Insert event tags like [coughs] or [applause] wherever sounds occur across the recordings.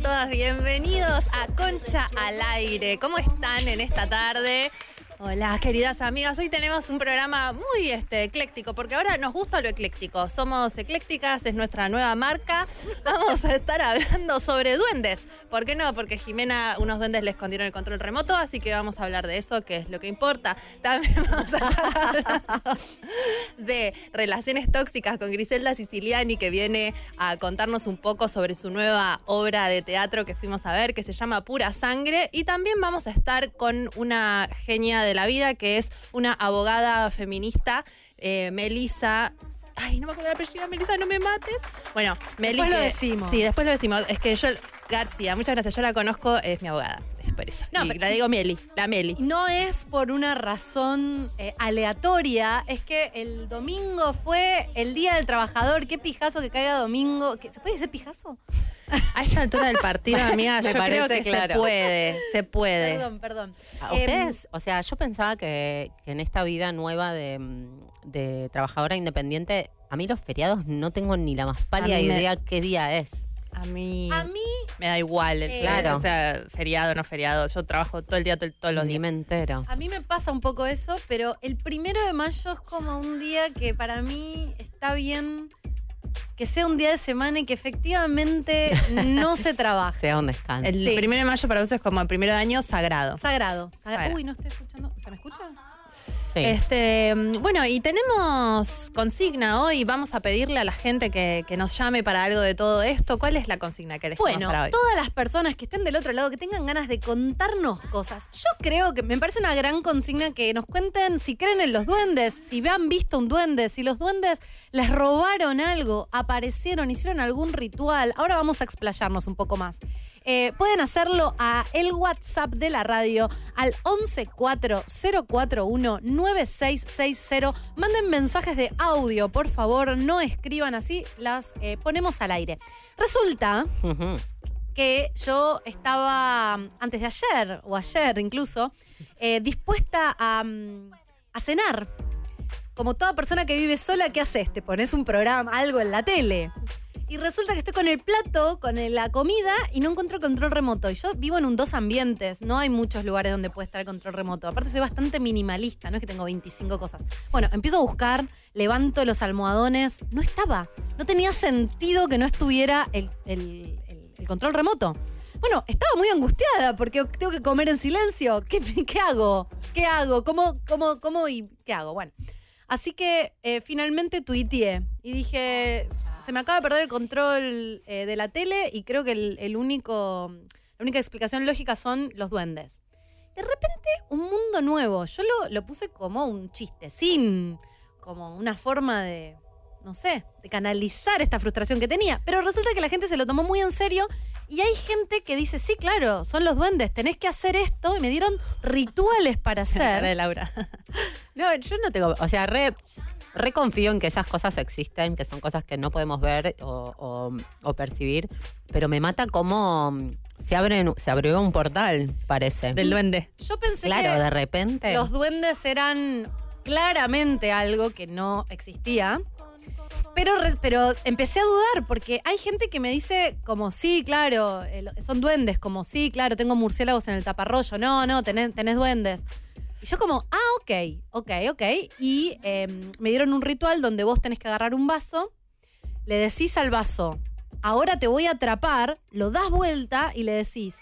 todas. Bienvenidos a Concha al Aire. ¿Cómo están en esta tarde? Hola, queridas amigas. Hoy tenemos un programa muy este, ecléctico, porque ahora nos gusta lo ecléctico. Somos eclécticas, es nuestra nueva marca. Vamos a estar hablando sobre duendes. ¿Por qué no? Porque Jimena, unos duendes le escondieron el control remoto, así que vamos a hablar de eso, que es lo que importa. También [laughs] vamos a estar hablando de relaciones tóxicas con Griselda Siciliani, que viene a contarnos un poco sobre su nueva obra de teatro que fuimos a ver, que se llama Pura Sangre. Y también vamos a estar con una genia de la vida, que es una abogada feminista, eh, Melissa. Ay, no me acuerdo la apellido, Melissa, no me mates. Bueno, Meli. Después lo decimos. Sí, después lo decimos. Es que yo, García, muchas gracias. Yo la conozco, es mi abogada. Es por eso. No, Y pero- la digo Meli, la Meli. No es por una razón eh, aleatoria, es que el domingo fue el Día del Trabajador. Qué pijazo que caiga domingo. ¿Qué- ¿Se puede decir pijazo? A esta altura del partido, [laughs] amiga, Me yo creo parece que claro. se puede, se puede. Perdón, perdón. ¿A Em, ustedes, o sea, yo pensaba que, que en esta vida nueva de, de trabajadora independiente, a mí los feriados no tengo ni la más pálida me- idea qué día es. A mí, a mí, me da igual, el Eh, claro. o sea, feriado, no feriado. Yo trabajo todo el día, todo- todos los Ni días. me entero. a mí me pasa un poco eso, pero el primero de mayo es como un día que para mí está bien que sea un día de semana y que efectivamente [laughs] no se trabaje. Sea un descanso. El Sí. primero de mayo para vos es como el primero de año sagrado. Sagrado. Sagra- Sagrado. Uy, no estoy escuchando. ¿Se me escucha? Sí. Este, mm, bueno, y tenemos consigna hoy. Vamos a pedirle a la gente que, que nos llame para algo de todo esto. ¿Cuál es la consigna que les Bueno, para hoy? todas las personas que estén del otro lado, que tengan ganas de contarnos cosas. Yo creo que me parece una gran consigna que nos cuenten si creen en los duendes, si han visto un duende, si los duendes les robaron algo, aparecieron, hicieron algún ritual. Ahora vamos a explayarnos un poco más. Eh, pueden hacerlo a el WhatsApp de la radio al 1140419660. Manden mensajes de audio, por favor, no escriban así, las eh, ponemos al aire. Resulta que yo estaba antes de ayer, o ayer incluso, eh, dispuesta a, mm, a cenar. Como toda persona que vive sola, ¿qué haces? Te pones un programa, algo en la tele. Y resulta que estoy con el plato, con la comida y no encuentro control remoto. Y yo vivo en un dos ambientes, no hay muchos lugares donde puede estar el control remoto. Aparte soy bastante minimalista, no es que tengo 25 cosas. Bueno, empiezo a buscar, levanto los almohadones, no estaba. No tenía sentido que no estuviera el control remoto. Bueno, estaba muy angustiada porque tengo que comer en silencio. ¿Qué, [laughs] qué hago? ¿Qué hago? ¿Cómo, cómo, cómo y qué hago? Bueno, así que eh, finalmente tuiteé y dije, se me acaba de perder el control eh, de la tele y creo que el, el único, la única explicación lógica son los duendes. De repente, un mundo nuevo. Yo lo, lo puse como un chistecín, como una forma de, no sé, de canalizar esta frustración que tenía. Pero resulta que la gente se lo tomó muy en serio y hay gente que dice, sí, claro, son los duendes, tenés que hacer esto. Y me dieron rituales para [laughs] hacer. Laura. [laughs] No, yo no tengo, o sea, re, re confío en que esas cosas existen, que son cosas que no podemos ver o, o- o percibir, pero me mata cómo mm, se, abren, se abrió un portal, parece. Del duende. Yo pensé claro, que de repente. los duendes eran claramente algo que no existía. Pero, pero empecé a dudar porque hay gente que me dice como, sí, claro, son duendes, como, sí, claro, tengo murciélagos en el taparrollo. No, no, tenés, tenés duendes. Y yo como, ah, ok, ok, ok. Y eh, me dieron un ritual donde vos tenés que agarrar un vaso, le decís al vaso, ahora te voy a atrapar, lo das vuelta y le decís,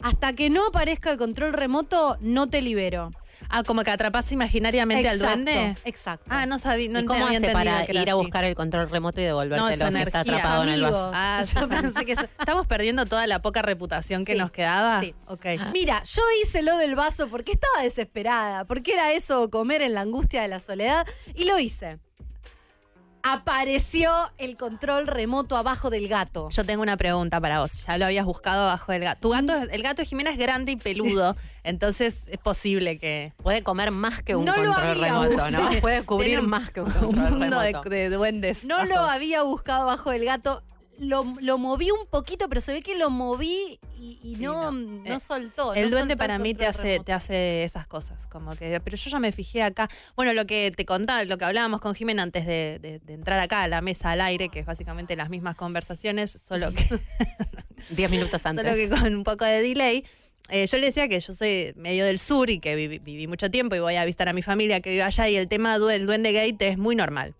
hasta que no aparezca el control remoto, no te libero. Ah, como que atrapás imaginariamente al duende. Exacto. Ah, no sabía, no ¿Y cómo había hace para ir a buscar el control remoto y devolvértelo No, está atrapado en el vaso? Amigos. Ah, Yo yo pensé que eso- Estamos perdiendo toda la poca reputación que Sí. nos quedaba. Sí. Ok. Mira, yo hice lo del vaso porque estaba desesperada, porque era eso comer en la angustia de la soledad y lo hice. Apareció el control remoto abajo del gato. Yo tengo una pregunta para vos. Ya lo habías buscado abajo del gato. Tu gato, el gato de Jimena es grande y peludo, [laughs] entonces es posible que Puede comer más que un No lo control había remoto, ¿no? usado. Puede cubrir Tiene más que un [laughs] mundo de, duendes. No bajo. lo había buscado abajo del gato. Lo, lo moví un poquito, pero se ve que lo moví y, y no, no. no Eh, soltó. El no duende soltó para el mí te hace, remoto. te hace esas cosas, como que, pero yo ya me fijé acá. Bueno, lo que te contaba, lo que hablábamos con Jimena antes de, de- de entrar acá a la mesa al aire, que es básicamente las mismas conversaciones, solo que, [laughs] Diez minutos [laughs] antes. solo que con un poco de delay. Eh, yo le decía que yo soy medio del sur y que viví, viví mucho tiempo y voy a visitar a mi familia que vive allá y el tema del duende gate es muy normal.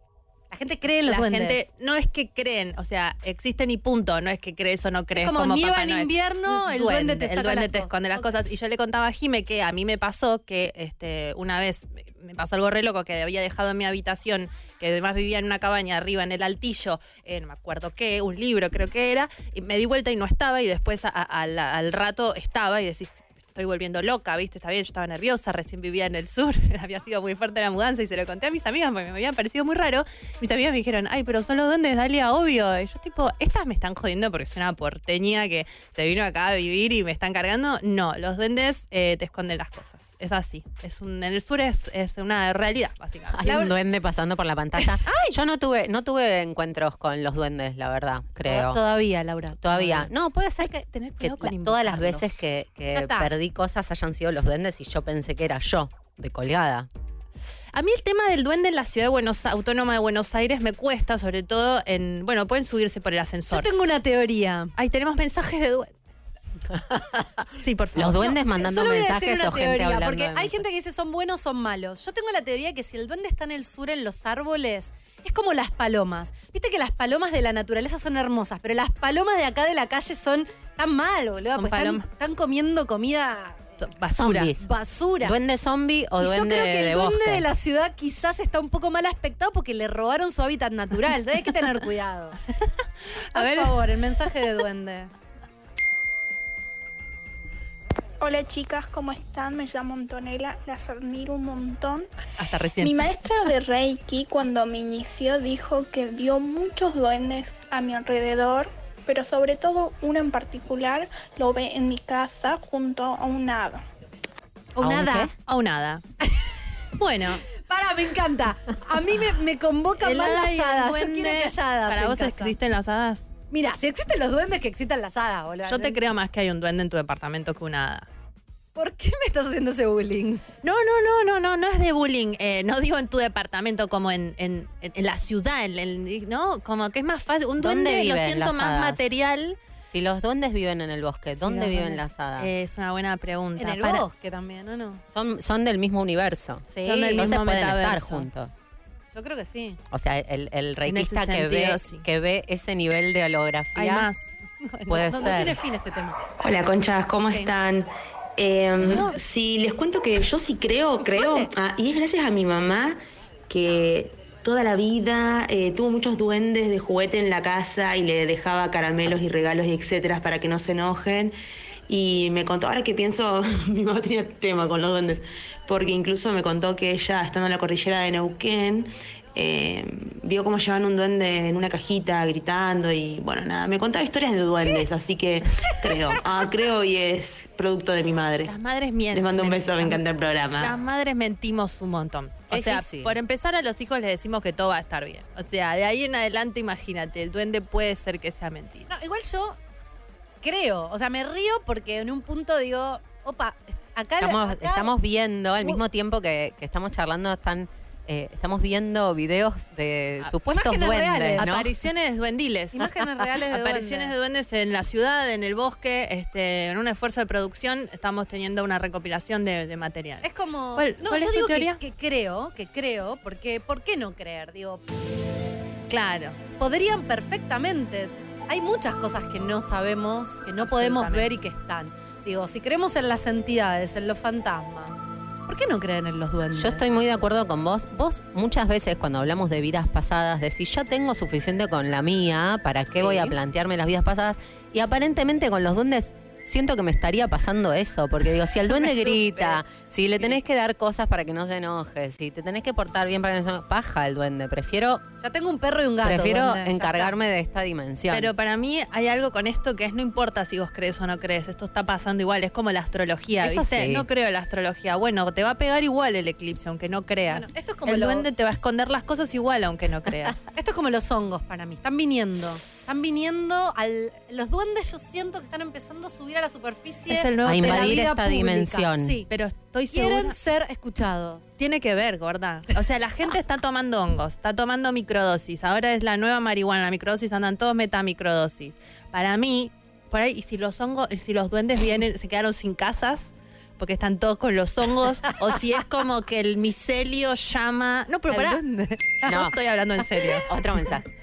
La gente cree en los la duendes. gente no es que creen, o sea, existen y punto, no es que crees o no crees. es como, nieva Papá en invierno, el duende, te el duende las te cosas. esconde las cosas. Y yo le contaba a Jime que a mí me pasó que este, una vez me pasó algo re loco que había dejado en mi habitación, que además vivía en una cabaña arriba en el altillo, eh, no me acuerdo qué, un libro creo que era, y me di vuelta y no estaba, y después a- a- al, al rato estaba y decís. Estoy volviendo loca, ¿viste? Está bien, yo estaba nerviosa, recién vivía en el sur, [laughs] había sido muy fuerte la mudanza y se lo conté a mis amigas porque me había parecido muy raro. Mis amigas me dijeron, ay, pero son los duendes, Dalia, obvio. Y yo, tipo, estas me están jodiendo porque soy una porteña que se vino acá a vivir y me están cargando. No, los duendes eh, te esconden las cosas. Es así. Es un, en el sur es, es una realidad, básicamente. Hay un duende pasando por la pantalla. [laughs] Yo no tuve, no tuve encuentros con los duendes, la verdad, creo. Todavía, Laura. Todavía. No, puede ser que tener que cuidado con la- todas las veces que, que está. Perdí cosas hayan sido los duendes y yo pensé que era yo, de colgada. A mí el tema del duende en la ciudad de Buenos, autónoma de Buenos Aires me cuesta, sobre todo en. Bueno, pueden subirse por el Yo ascensor. tengo una teoría. Ahí tenemos mensajes de duende. [laughs] Sí, por favor. Los duendes mandando Solo voy a mensajes decir una o gente hablando. porque hay mensajes. gente que dice son buenos, son malos. Yo tengo la teoría que si el duende está en el sur, en los árboles, es como las palomas. Viste que las palomas de la naturaleza son hermosas, pero las palomas de acá de la calle son tan mal, boludo. Son porque están, palomas. están comiendo comida Basura. Zombies. basura. ¿Duende zombie o y yo duende creo que el de duende bosque? de la ciudad quizás está un poco mal aspectado porque le robaron su hábitat natural. Entonces hay que tener cuidado. [laughs] A Por ver. favor, el mensaje de duende. Hola chicas, ¿cómo están? Me llamo Antonella, las admiro un montón. Hasta recién. Mi maestra de Reiki cuando me inició dijo que vio muchos duendes a mi alrededor, pero sobre todo uno en particular lo ve en mi casa junto a un hada. ¿A un nada. qué? O nada. [laughs] Bueno, Para, me encanta. A mí me, me convoca el más hada las hadas. Yo quiero que hadas. ¿Para en vos casa. existen las hadas? Mira, si existen los duendes, que existan las hadas, boludo. Yo te creo más que hay un duende en tu departamento que una hada. ¿Por qué me estás haciendo ese bullying? No, no, no, no, no, no es de bullying. eh, no digo en tu departamento como en, en, la ciudad, en- en- ¿no? Como que es más fácil. Un ¿Dónde duende lo viven siento las más hadas? material. Si los duendes viven en el bosque, ¿dónde viven duendes. las hadas? Es una buena pregunta. En el Para- bosque también, ¿o no? son, son del mismo universo. Sí, Son del Entonces mismo pueden estar metaverso. juntos. Yo creo que sí. O sea, el, el reikista que sentido, ve, sí. que ve ese nivel de holografía. Hay más. [laughs] Puede no, no ser. tiene fin este tema. Hola conchas, ¿cómo están? Eh, Si les cuento que yo sí creo, creo, ah, y es gracias a mi mamá que toda la vida eh, tuvo muchos duendes de juguete en la casa y le dejaba caramelos y regalos y etcétera para que no se enojen. Y me contó, ahora que pienso, [laughs] mi mamá tenía tema con los duendes, porque incluso me contó que ella, estando en la cordillera de Neuquén, eh, vio cómo llevaban un duende en una cajita gritando y bueno, nada, me contaba historias de duendes, así que creo, [laughs] ah, creo y es producto de mi madre. Las madres mienten. Les mando un beso, me Las- encanta el Las programa. madres mentimos un montón. O sea, difícil. por empezar a los hijos les decimos que todo va a estar bien. O sea, de ahí en adelante, imagínate, el duende puede ser que sea mentira. No, igual yo creo. O sea, me río porque en un punto digo, opa, acá. Estamos, acá- estamos viendo, al Uh. mismo tiempo que, que estamos charlando, están, eh, estamos viendo videos de Ah, supuestos imágenes duendes, reales. ¿no? Apariciones duendiles. Imágenes reales de Apariciones de duendes. duendes en la ciudad, en el bosque, este, en un esfuerzo de producción, estamos teniendo una recopilación de, de material. Es como. ¿Cuál- no, cuál yo es tu digo? Que, creo, que creo, porque ¿por qué no creer? Digo, Claro. podrían perfectamente. Hay muchas cosas que no sabemos, que no podemos ver y que están. Digo, si creemos en las entidades, en los fantasmas, ¿por qué no creen en los duendes? Yo estoy muy de acuerdo con vos. Vos muchas veces cuando hablamos de vidas pasadas decís, ya tengo suficiente con la mía, ¿para qué Sí. voy a plantearme las vidas pasadas? Y aparentemente con los duendes siento que me estaría pasando eso, porque digo, si el [laughs] duende grita, si le tenés que dar cosas para que no se enoje, si te tenés que portar bien para que no se enoje, paja el duende. Prefiero, Ya tengo un perro y un gato. prefiero duende, encargarme de esta dimensión. Pero para mí hay algo con esto que es no importa si vos crees o no crees, esto está pasando igual, es como la astrología, Eso ¿viste? sí. No creo en la astrología. Bueno, te va a pegar igual el eclipse, aunque no creas. Bueno, esto es como el los- duende te va a esconder las cosas igual, aunque no creas. [laughs] Esto es como los hongos para mí. Están viniendo. Están viniendo al. Los duendes yo siento que están empezando a subir a la superficie. Es el nuevo A de la invadir vida esta pública. dimensión. Sí. Pero estoy Quieren segura... ser escuchados. Tiene que ver, gorda. O sea, la gente está tomando hongos, está tomando microdosis. Ahora es la nueva marihuana, la microdosis, andan todos metamicrodosis. Para mí, por ahí, y si los hongos, y si los duendes vienen, se quedaron sin casas, porque están todos con los hongos, o si es como que el micelio llama. No, pero pará. Yo No. [laughs] estoy hablando en serio. Otro mensaje.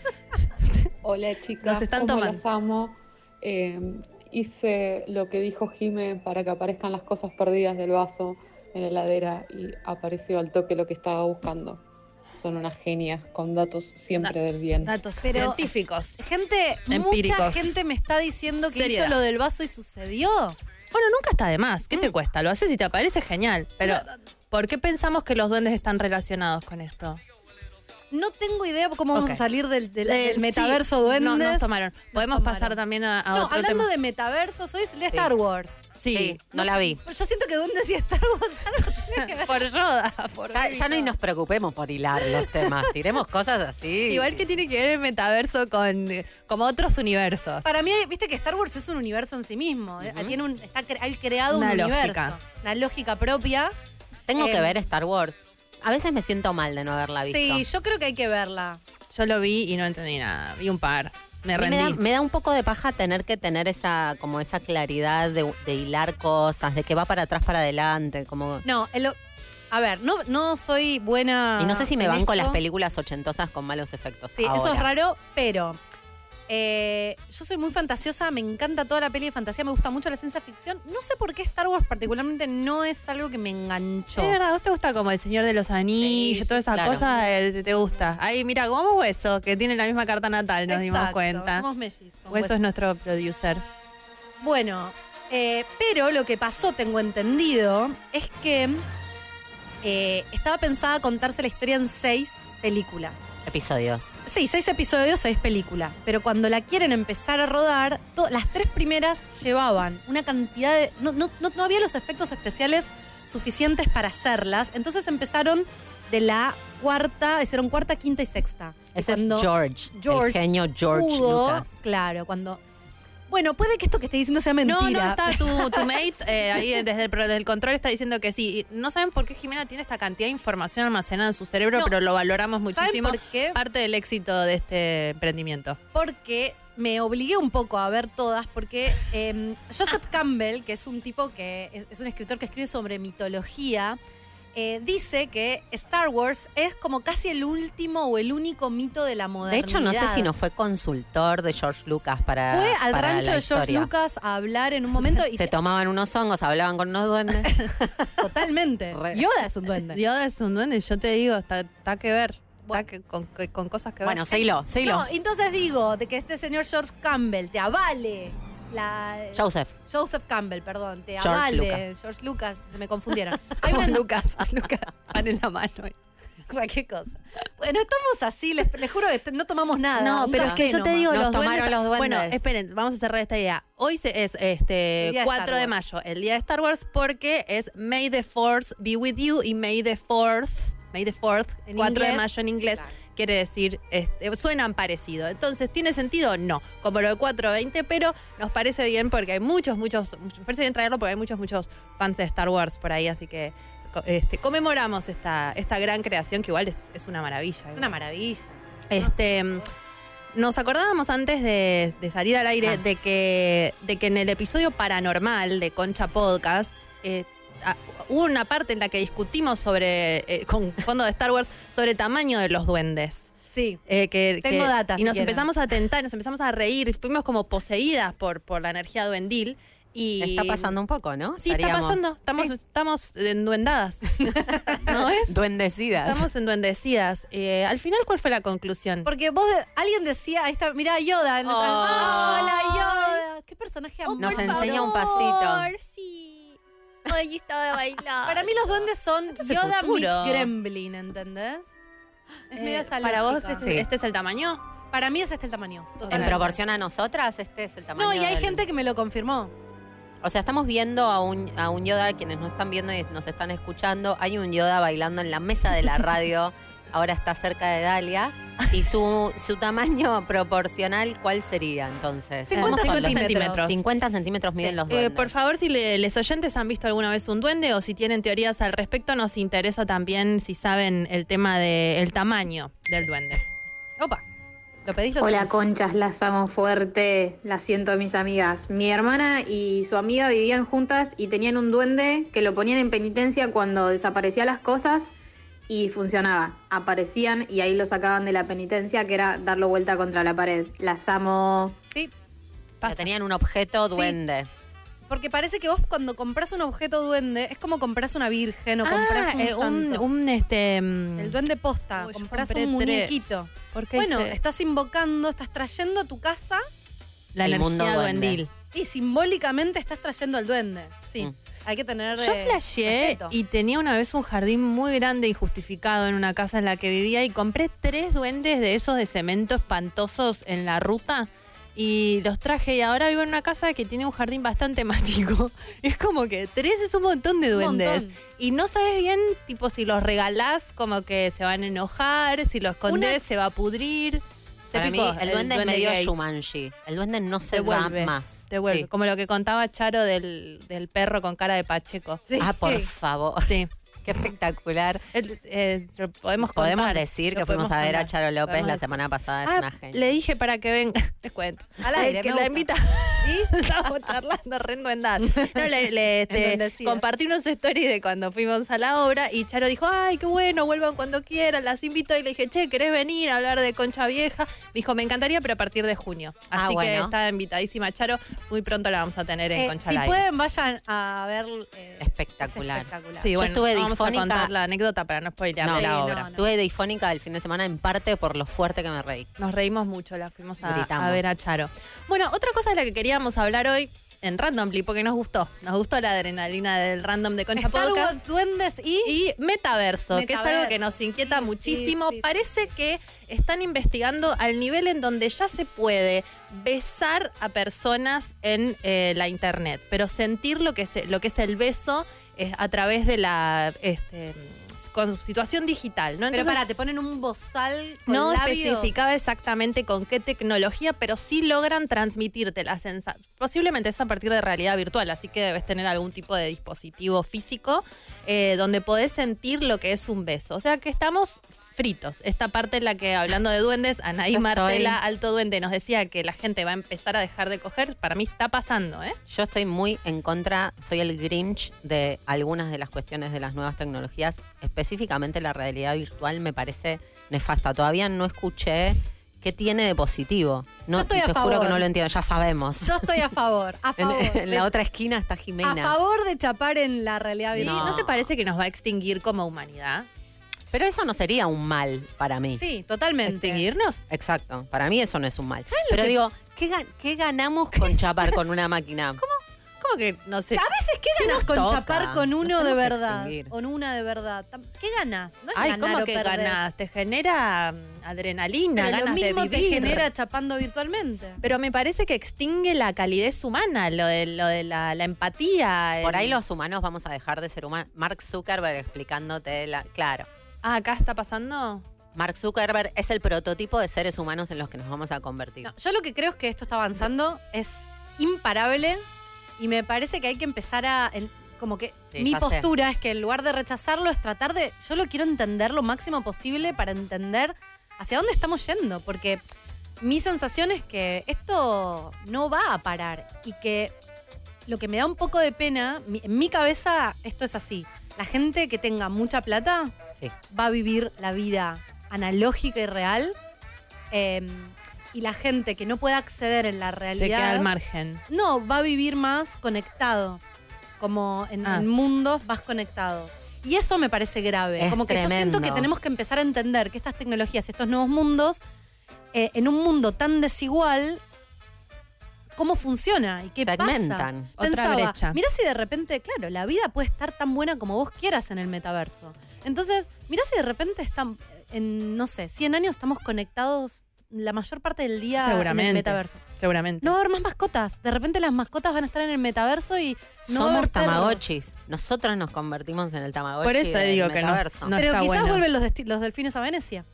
Hola chicas, Nos están ¿cómo tomando. las amo? Eh, hice lo que dijo Jime para que aparezcan las cosas perdidas del vaso en la heladera y apareció al toque lo que estaba buscando. Son unas genias con datos siempre Da- del bien. Datos Pero- científicos. Gente, mucha Empíricos. gente me está diciendo que Seriedad. hizo lo del vaso y sucedió. Bueno, nunca está de más. ¿Qué te cuesta? Lo haces y te parece genial. Pero, ¿por qué pensamos que los duendes están relacionados con esto? No tengo idea cómo vamos a salir del, del- Eh, del sí, metaverso duendes. No, nos tomaron. Podemos tomaron. pasar también a, a No, otro hablando tema. de metaverso, soy de Star Wars. Sí, Sí, no la vi. Yo siento que duendes y Star Wars ya no [laughs] tienen que ver. por Yoda. Por Ya, ya no Yoda. nos preocupemos por hilar los temas. Tiremos cosas así. Igual que tiene que ver el metaverso con eh, como otros universos. Para mí, viste que Star Wars es un universo en sí mismo. eh, Tiene un, está cre- ha creado Una un lógica. universo. Una lógica propia. Tengo Eh, que ver Star Wars. A veces me siento mal de no haberla visto. Sí, yo creo que hay que verla. Yo lo vi y no entendí nada. Vi un par. Me rendí. Me da, me da un poco de paja tener que tener esa como esa claridad de, de hilar cosas, de que va para atrás, para adelante, como No, el- a ver, no, no soy buena. y no sé si me van con las películas ochentosas con malos efectos. Sí, eso es raro, pero eh, yo soy muy fantasiosa, me encanta toda la peli de fantasía, me gusta mucho la ciencia ficción. No sé por qué Star Wars particularmente no es algo que me enganchó. Es verdad, ¿a vos te gusta como el Señor de los Anillos, Sí, toda esa claro. cosa eh, te gusta? Ahí, mira, como Hueso, que tiene la misma carta natal, nos dimos cuenta. Somos mellizos. Hueso es nuestro producer. Bueno, eh, pero lo que pasó, tengo entendido, es que estaba pensada contarse la historia en seis películas. Episodios. Sí, seis episodios, seis películas. Pero cuando la quieren empezar a rodar, las tres primeras llevaban una cantidad de. No, no, no, había los efectos especiales suficientes para hacerlas. Entonces empezaron de la cuarta, hicieron cuarta, quinta y sexta. Y Ese es George, George el genio George pudo- Lucas. Claro, cuando. Bueno, puede que esto que esté diciendo sea mentira. No, no, está tu, tu [laughs] mate eh, ahí desde el, pro- desde el control está diciendo que sí. Y No saben por qué Jimena tiene esta cantidad de información almacenada en su cerebro, No. pero lo valoramos ¿Saben muchísimo. por qué? Parte del éxito de este emprendimiento. porque me obligué un poco a ver todas, porque eh, Joseph Campbell, que es un tipo que es, es un escritor que escribe sobre mitología, eh, dice que Star Wars es como casi el último o el único mito de la De modernidad. hecho, no sé si no fue consultor de George Lucas para. Fue al para rancho la de George historia. Lucas a hablar en un momento y Se tomaban unos hongos, hablaban con unos duendes. [laughs] totalmente. Yoda es un duende. Yoda es un duende, yo te digo, está, está que ver. Está que- con, cosas que ver. bueno, seguilo, seguilo. No, entonces digo de que este señor George Campbell te avale la Joseph. Joseph Campbell, perdón, te George Lucas. George Lucas, se me confundieron. [laughs] Hay una- Lucas, [laughs] Lucas, pan en la mano. [laughs] cualquier cosa. Bueno, estamos así, les, les juro que no tomamos nada. No, pero es que yo te nomás. digo, Nos los tomaron duendes, los duendes. Bueno, esperen, vamos a cerrar esta idea. Hoy se- es este día de 4 Star de mayo, el día de Star Wars, porque es May the Force be with you y May the Fourth, May the Fourth, En 4 de mayo en inglés, Claro. quiere decir, este, suenan parecido. Entonces, ¿tiene sentido? No, como lo de 420, pero nos parece bien porque hay muchos, muchos, nos parece bien traerlo porque hay muchos, muchos fans de Star Wars por ahí, así que este, conmemoramos esta, esta gran creación que igual es, es una maravilla. Es una maravilla. Este, nos acordábamos antes de, de salir al aire Ah. de, que, de que en el episodio paranormal de Concha Podcast eh, hubo una parte en la que discutimos sobre, eh, con fondo de Star Wars, sobre el tamaño de los duendes. Sí. Eh, que, Tengo que- data, Y si nos quieren. empezamos a tentar, nos empezamos a reír, fuimos como poseídas por, por la energía duendil. Y Está pasando un poco, ¿no? Sí, está pasando. Estamos, Sí. estamos enduendadas. [laughs] ¿No es? Duendecidas. Estamos enduendecidas. Eh, al final, ¿cuál fue la conclusión? Porque vos, de- alguien decía, ahí está, mira Yoda. Oh. Hola Yoda. Qué personaje amor. Nos por enseña un pasito. Sí. Hoy estaba de bailar. Para mí los duendes son Esto es el Yoda futuro. meets Gremlin, ¿entendés? Es medio Eh, esa para vos, este, Sí. este es el tamaño. Para mí es este el tamaño. En proporción a nosotras, este es el tamaño. No, y hay del- gente que me lo confirmó. O sea, estamos viendo a un, a un Yoda, quienes no están viendo y nos están escuchando, hay un Yoda bailando en la mesa de la radio, [laughs] ahora está cerca de Dalia, y su, su tamaño [laughs] proporcional, ¿cuál sería entonces? 50 ¿Cómo son los centímetros. 50 centímetros miden Sí. los Eh, duendes. por favor, si le- les oyentes han visto alguna vez un duende o si tienen teorías al respecto, nos interesa también si saben el tema del tamaño del duende. Opa. ¿Lo pedís? Lo Hola tenés. conchas, las amo fuerte, las siento mis amigas. Mi hermana y su amiga vivían juntas y tenían un duende que lo ponían en penitencia cuando desaparecían las cosas y funcionaba. Aparecían y ahí lo sacaban de la penitencia que era darlo vuelta contra la pared. Las amo. Sí, Que tenían un objeto Sí. duende. porque parece que vos cuando compras un objeto duende es como compras una virgen o compras un eh, un, santo. un, este. mm, El duende posta, uy, compras un muñequito. ¿Por qué Bueno, ese? estás invocando, estás trayendo a tu casa la el energía mundo duende. duendil. y simbólicamente estás trayendo al duende. Sí, Mm. Hay que tener Yo eh, flasheé y tenía una vez un jardín muy grande y justificado en una casa en la que vivía y compré tres duendes de esos de cemento espantosos en la ruta y los traje y ahora vivo en una casa que tiene un jardín bastante [laughs] más chico. Es como que tres es un montón de duendes. montón. Y no sabes bien, tipo, si los regalás, como que se van a enojar, si los escondes, Una- se va a pudrir. Para mí, el duende es medio gay. Shumanji. El duende no se Devuelve, va más. Devuelve. Sí. Como lo que contaba Charo del, del perro con cara de Pacheco. Sí. Ah, por favor. Sí. Qué espectacular. El- eh, lo podemos Podemos contar, decir lo que fuimos podemos a ver a. Charo López Podemos la decir. semana pasada. Es Ah, una genia. le dije para que venga. [laughs] Les cuento. Al aire, que me la gusta. invita. [laughs] Estábamos charlando re enduendadas. No, le, le, [laughs] este, compartí unos stories de cuando fuimos a la obra y Charo dijo, ay, qué bueno, vuelvan cuando quieran, las invito. Y le dije, che, ¿querés venir a hablar de Concha Vieja? Me dijo, me encantaría, pero a partir de junio. Ah, Así que está invitadísima Charo. Muy pronto la vamos a tener en Eh, Concha si pueden, vayan a ver. eh, Espectacular. es espectacular. Sí, Yo bueno, estuve vamos a contar la anécdota para no spoilear No. la obra. Estuve difónica el fin de semana en parte por lo fuerte que me reí. Nos reímos mucho, la fuimos a, a ver a Charo. Bueno, otra cosa de la que queríamos hablar hoy en Randomly, porque nos gustó. Nos gustó la adrenalina del random de Concha Star Podcast. Wars, duendes y. Y metaverso, que es algo que nos inquieta Sí, muchísimo. sí, sí, sí. Parece que están investigando al nivel en donde ya se puede besar a personas en eh, la internet, pero sentir lo que es, lo que es el beso eh, a través de la este, con situación digital. ¿no? Pero Entonces, para, te ponen un bozal con no labios. especificaba exactamente con qué tecnología, pero sí logran transmitirte la sensación. Posiblemente es a partir de realidad virtual, así que debes tener algún tipo de dispositivo físico eh, donde podés sentir lo que es un beso. O sea que estamos fritos. Esta parte en la que, hablando de duendes, Anaí Yo Martela, estoy- Alto Duende, nos decía que la gente va a empezar a dejar de coger. Para mí está pasando, ¿eh? Yo estoy muy en contra, soy el Grinch de algunas de las cuestiones de las nuevas tecnologías, específicamente la realidad virtual me parece nefasta. Todavía no escuché qué tiene de positivo. No, Yo estoy a te juro favor. que no lo entiendo, ya sabemos. Yo estoy a favor, a [laughs] En, favor. en de- la otra esquina está a Jimena. favor de chapar en la realidad Sí, virtual. ¿No te parece que nos va a extinguir como humanidad? Pero eso no sería un mal para mí. Sí, totalmente. ¿Extinguirnos? Exacto, para mí eso no es un mal. Pero digo, ¿qué, qué ganamos con [laughs] chapar con una máquina? ¿Cómo que no sé? A veces, ¿qué ganas con toca, chapar con uno de verdad? Con una de verdad. ¿Qué ganas? No es Ay, ganar ¿cómo que perder. ganas? Te genera mm, adrenalina, Pero lo ganas mismo de te vivir. genera chapando virtualmente. Pero me parece que extingue la calidez humana, lo de, lo de la, la empatía. Por el- ahí los humanos vamos a dejar de ser humanos. Mark Zuckerberg explicándote la... Claro. Ah, acá está pasando. Mark Zuckerberg es el prototipo de seres humanos en los que nos vamos a convertir. No, yo lo que creo es que esto está avanzando, es imparable y me parece que hay que empezar a... en- como que Sí, mi sé. postura es que en lugar de rechazarlo es tratar de... Yo lo quiero entender lo máximo posible para entender hacia dónde estamos yendo, porque mi sensación es que esto no va a parar y que lo que me da un poco de pena, mi- en mi cabeza esto es así, la gente que tenga mucha plata Sí. va a vivir la vida analógica y real. eh, y la gente que no puede acceder en la realidad Se queda al margen. no, va a vivir más conectado, como en, Ah. en mundos más conectados. Y eso me parece grave. Es como que yo siento que tenemos que empezar a entender que estas tecnologías, estos nuevos mundos, eh, en un mundo tan desigual, cómo funciona y qué Segmentan. pasa. Otra brecha. Mira si de repente, claro, la vida puede estar tan buena como vos quieras en el metaverso. Entonces, mira si de repente están, en, no sé, 100 años estamos conectados la mayor parte del día en el metaverso. Seguramente. No va a haber más mascotas. De repente las mascotas van a estar en el metaverso y no va a Somos haber tamagotchis. Nosotros nos convertimos en el tamagotchi. Por eso digo que no- Pero está quizás bueno. vuelven los delfines a Venecia.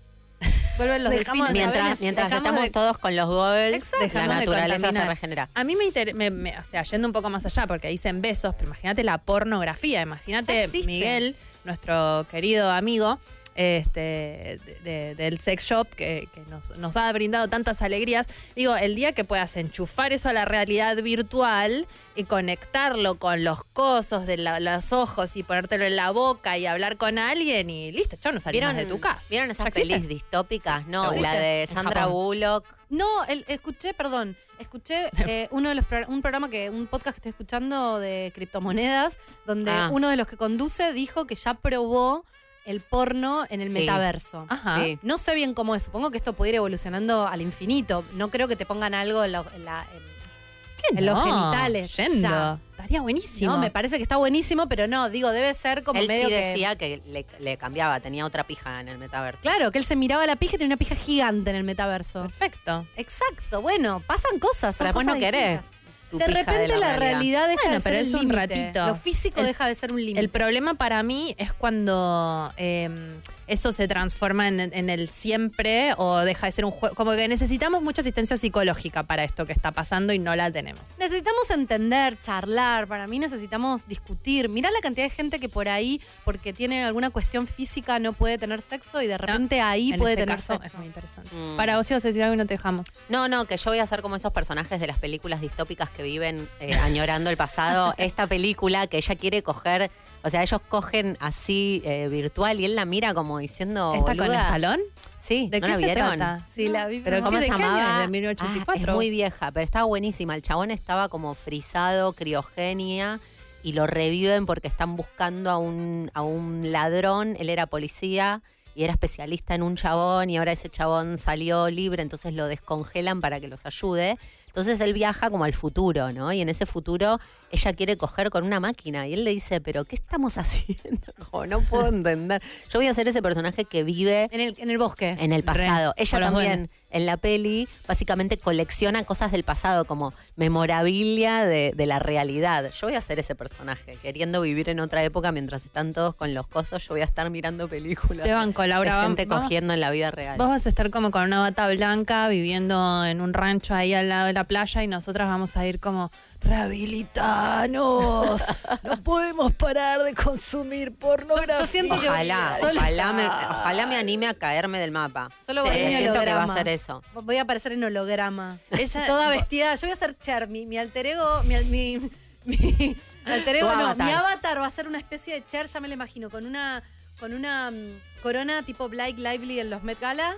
Vuelven los Dejamos- delfines Mientras, mientras Dejamos estamos de- todos con los Exacto. la naturaleza se regenera. A mí me, inter- me- me- o sea, yendo un poco más allá, porque dicen besos, pero imagínate la pornografía, imagínate. Miguel, nuestro querido amigo este, de- de- del sex shop que, que nos, nos ha brindado tantas alegrías. Digo, el día que puedas enchufar eso a la realidad virtual y conectarlo con los cosos de la- los ojos y ponértelo en la boca y hablar con alguien y listo, chao, no salimos de tu casa. ¿Vieron esas pelis distópicas? No, la de Sandra. Bullock. No, el- escuché, perdón, escuché eh, [laughs] uno de los un programa que, un podcast que estoy escuchando de criptomonedas, donde Ah. uno de los que conduce dijo que ya probó el porno en el Sí. metaverso. Ajá. Sí. No sé bien cómo es, supongo que esto puede ir evolucionando al infinito. No creo que te pongan algo en, lo- en la- en- ¿Qué en los genitales, ya. Estaría buenísimo. No, me parece que está buenísimo, pero no, digo, debe ser como Él medio sí que- decía que le, le cambiaba, tenía otra pija en el metaverso. Claro, que él se miraba la pija y tenía una pija gigante en el metaverso. Perfecto. Exacto, bueno, pasan cosas, son Pero después cosas no querés. Tu De repente la realidad, deja Bueno, de ser pero es un ratito. Lo físico El- deja de ser un límite. El problema para mí es cuando eh, eso se transforma en, en el siempre o deja de ser un juego. Como que necesitamos mucha asistencia psicológica para esto que está pasando y no la tenemos. Necesitamos entender, charlar, para mí necesitamos discutir. Mirá la cantidad de gente que por ahí, porque tiene alguna cuestión física, no puede tener sexo y de repente ahí puede tener caso sexo. es muy interesante. Mm. Para vos ibas a decir algo y no te dejamos. No, no, que yo voy a ser como esos personajes de las películas distópicas que viven eh, añorando el pasado. [laughs] Esta película que ella quiere coger, o sea, ellos cogen así eh, virtual y él la mira como diciendo. ¿Está con "Boluda". estalón? Sí, ¿De ¿no qué la se vieron? trata? Sí, la vi, Pero ¿Cómo ¿de se llamaba? es? ¿De 1984? Ah, es muy vieja, pero estaba buenísima. El chabón estaba como frisado, criogenia, y lo reviven porque están buscando a un, a un ladrón. Él era policía y era especialista en un chabón, y ahora ese chabón salió libre, entonces lo descongelan para que los ayude. Entonces él viaja como al futuro, ¿no? Y en ese futuro ella quiere coger con una máquina y él le dice, pero ¿qué estamos [laughs] haciendo? Como, no puedo entender. Yo voy a ser ese personaje que vive En el, en el bosque. en el pasado. Re, Ella también. En la peli básicamente colecciona cosas del pasado como memorabilia de, de la realidad. Yo voy a ser ese personaje, queriendo vivir en otra época mientras están todos con los cosos, yo voy a estar mirando películas. Te banco, Laura. de gente vamos- cogiendo en la vida real. Vos vas a estar como con una bata blanca viviendo en un rancho ahí al lado de la playa y nosotras vamos a ir como rehabilitanos. No podemos parar de consumir pornografía. Yo siento que- Ojalá, Solo- ojalá, me, ojalá me anime a caerme del mapa. Solo Sí, va a siento que va a ser eso. Voy a aparecer en holograma. Ella- Toda vestida. Yo voy a ser Cher, mi, mi alter ego, mi, mi, mi [laughs] alter ego, no, avatar. mi avatar va a ser una especie de Cher, ya me lo imagino, con una, con una mm, corona tipo Blake Lively en los Met Gala.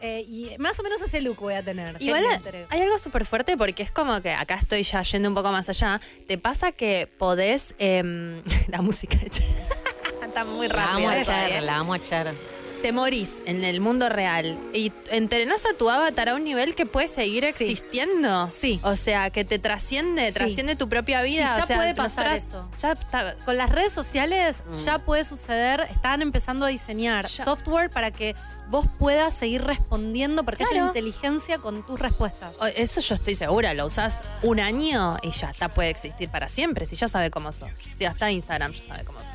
Eh, y más o menos ese look voy a tener. Igual hay algo súper fuerte porque es como que acá estoy ya yendo un poco más allá. Te pasa que podés. em, [laughs] la música de Cher. Está muy La amo rápida. a todavía. la amo a Cher. Te morís en el mundo real y entrenás a tu avatar a un nivel que puede seguir existiendo. Sí. O sea, que te trasciende, Sí. trasciende tu propia vida. Sí, ya o sea, puede pasar eso. Ya está. Con las redes sociales Mm. ya puede suceder, están empezando a diseñar Ya. software para que vos puedas seguir respondiendo porque haya Claro. inteligencia con tus respuestas. Eso yo estoy segura, lo usás un año y ya está, puede existir para siempre, si ya sabe cómo sos. Si hasta Instagram ya sabe cómo sos.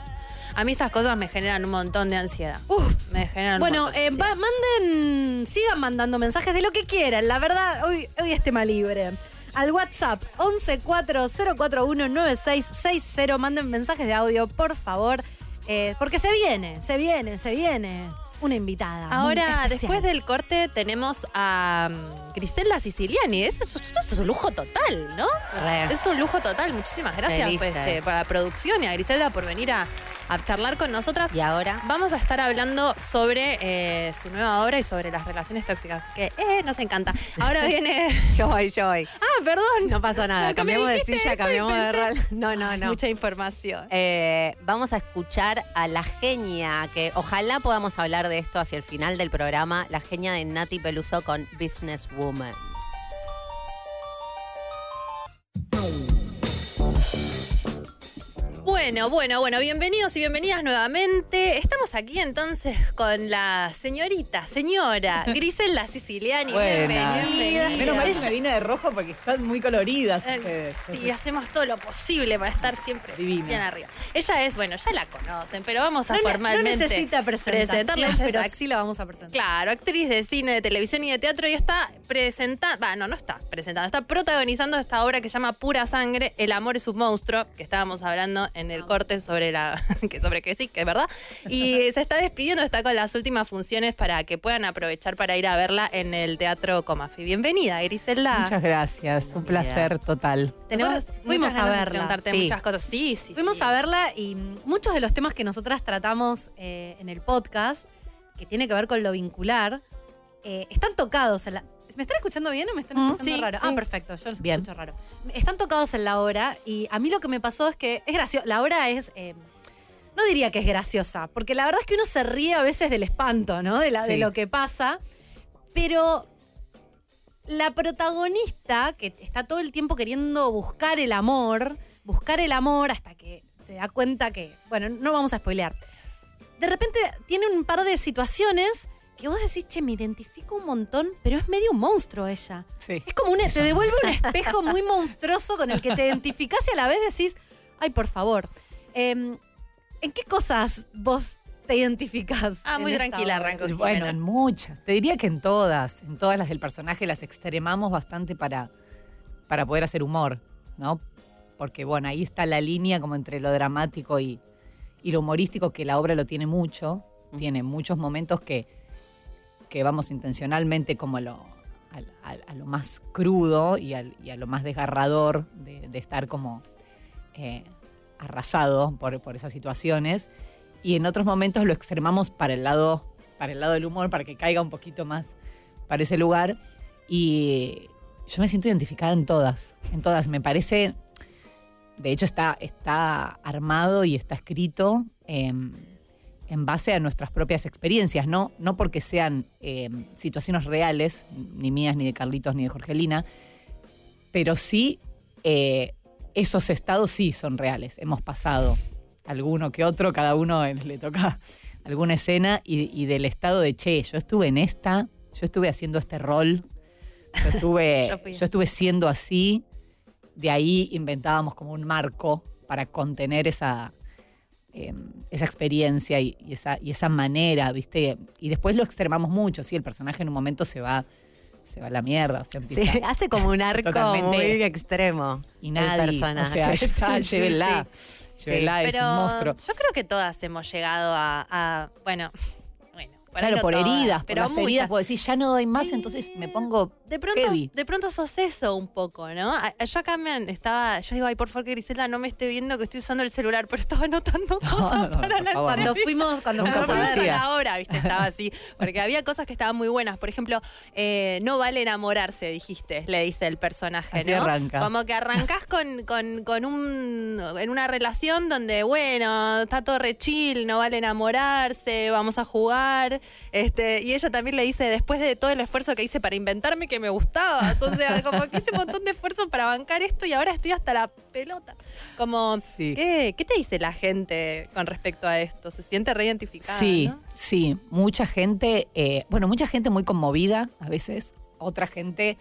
A mí estas cosas me generan un montón de ansiedad. Uf, me generan un Bueno, montón de eh, ansiedad. va- manden, sigan mandando mensajes de lo que quieran. La verdad, hoy, hoy es tema libre. Al WhatsApp 1140419660. Manden mensajes de audio, por favor. eh, porque se viene, se viene, se viene. Una invitada. Ahora, después del corte, tenemos a mm, Grisela Siciliani. Eso es, es un lujo total, ¿no? Re. Es un lujo total. Muchísimas gracias pues, este, para la producción y a Grisela por venir a, a charlar con nosotras. Y ahora, Vamos a estar hablando sobre eh, su nueva obra y sobre las relaciones tóxicas, que eh, nos encanta. Ahora [laughs] viene... yo voy, yo voy. Ah, perdón. No pasó nada, cambiamos de silla, cambiamos de rol. No, no, Ay, no. Mucha información. Eh, vamos a escuchar a la genia, que ojalá podamos hablar de esto hacia el final del programa, la genia de Nati Peluso con Businesswoman. Bueno, bueno, bueno, bienvenidos y bienvenidas nuevamente. Estamos aquí entonces con la señorita, señora [laughs] Grisela Siciliani. Buenas. Bienvenida. Menos mal que me vine de rojo porque están muy coloridas Eh, ustedes. Sí, hacemos todo lo posible para estar siempre Divinas. bien arriba. Ella es, bueno, ya la conocen, pero vamos a No, formalmente no necesita presentarla. Es pero sí la vamos a presentar. Claro, actriz de cine, de televisión y de teatro y está presentando, va, no, no está presentando, está protagonizando esta obra que se llama Pura Sangre, El amor es un monstruo, que estábamos hablando en el corte sobre la, [laughs] que sobre que sí, que es verdad. Y se está despidiendo, está con las últimas funciones para que puedan aprovechar para ir a verla en el Teatro Comafi. Bienvenida, Griselda. Muchas gracias, un placer total. Tenemos fuimos a verla. preguntarte Sí. muchas cosas. Sí, sí. Fuimos sí. a verla y muchos de los temas que nosotras tratamos eh, en el podcast, que tiene que ver con lo vincular, eh, están tocados en la. ¿Me están escuchando bien o me están Mm, escuchando sí, raro? sí. Ah, perfecto, yo los Bien. escucho raro. Están tocados en la obra y a mí lo que me pasó es que es gracioso. La obra es. eh, no diría que es graciosa, porque la verdad es que uno se ríe a veces del espanto, ¿no? De, la, de lo que pasa. Pero la protagonista, que está todo el tiempo queriendo buscar el amor, buscar el amor hasta que se da cuenta que, bueno, no vamos a spoilear. De repente tiene un par de situaciones que vos decís, che, me identifico un montón, pero es medio un monstruo ella. Sí. Es como un, te devuelve un [laughs] espejo muy monstruoso con el que te identificás y a la vez decís, ay, por favor. Em, ¿En qué cosas vos te identificás? Ah, muy tranquila obra? arrancó Bueno, en muchas. Te diría que en todas. En todas las del personaje las extremamos bastante para, para poder hacer humor, ¿no? Porque, bueno, ahí está la línea como entre lo dramático y, y lo humorístico, que la obra lo tiene mucho. Tiene muchos momentos que, que vamos intencionalmente como a al- a lo más crudo y, a lo más desgarrador de, estar como eh, arrasado por, por esas situaciones. Y en otros momentos lo extremamos para el lado, para el lado del humor, para que caiga un poquito más para ese lugar. Y yo me siento identificada en todas. En todas. Me parece. De hecho, está, está armado y está escrito em, en base a nuestras propias experiencias, no, no porque sean em, situaciones reales, ni mías, ni de Carlitos, ni de Jorgelina, pero sí eh, esos estados sí son reales. Hemos pasado alguno que otro, cada uno eh, le toca alguna escena y, y del estado de, che, yo estuve en esta, yo estuve haciendo este rol, yo estuve, [laughs] yo estuve siendo así, de ahí inventábamos como un marco para contener esa, eh, esa experiencia y, y esa, y esa manera, ¿viste? Y después lo extremamos mucho, sí, el personaje en un momento se va, se va a la mierda, o sea, Sí, [laughs] hace como un arco muy extremo. y personaje. o sea, [laughs] está, Sí, llévenla, sí. llévenla, es Pero un monstruo. yo creo que todas hemos llegado a, a- bueno, bueno, por Claro, por todas, heridas, por pero las heridas, puedo decir, ya no doy más, entonces me pongo De pronto, heavy. de pronto sos eso un poco, ¿no? Yo acá me estaba, yo digo, ay, por favor que Grisela no me esté viendo que estoy usando el celular, pero estaba anotando [laughs] cosas no, para por la favor. Cuando fuimos, cuando fuimos a la hora, ¿viste? Estaba así. Porque había cosas que estaban muy buenas. Por ejemplo, eh, no vale enamorarse, dijiste, le dice el personaje, Así ¿no? arranca. Como que arrancás con, con, con un. en una relación donde, bueno, está todo re chill, no vale enamorarse, vamos a jugar. Este, y ella también le dice, después de todo el esfuerzo que hice para inventarme que me gustabas. O sea, como que hice un montón de esfuerzo para bancar esto y ahora estoy hasta la pelota. Como, Sí. ¿qué, qué te dice la gente con respecto a esto? ¿Se siente reidentificada? Sí, ¿no? sí, mucha gente, eh, bueno, mucha gente muy conmovida a veces, otra gente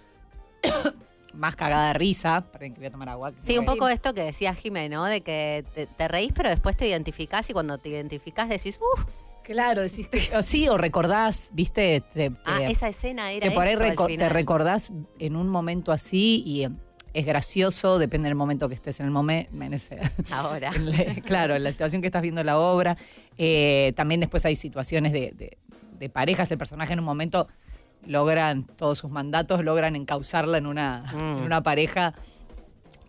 [coughs] más cagada de risa, perdón que voy a tomar agua. Sí, un poco esto que decía Jimeno, De que te, te reís, pero después te identificás y cuando te identificás decís, uff, Claro, decís que, o sí, o recordás, viste, te, te- ah, esa escena era que por ahí reco- te recordás en un momento así y eh, es gracioso, depende del momento que estés en el momento. Ahora. claro, en la situación que estás viendo la obra. Eh, también después hay situaciones de, de- de parejas. El personaje en un momento logran todos sus mandatos, logran encauzarla en una, Mm. en una pareja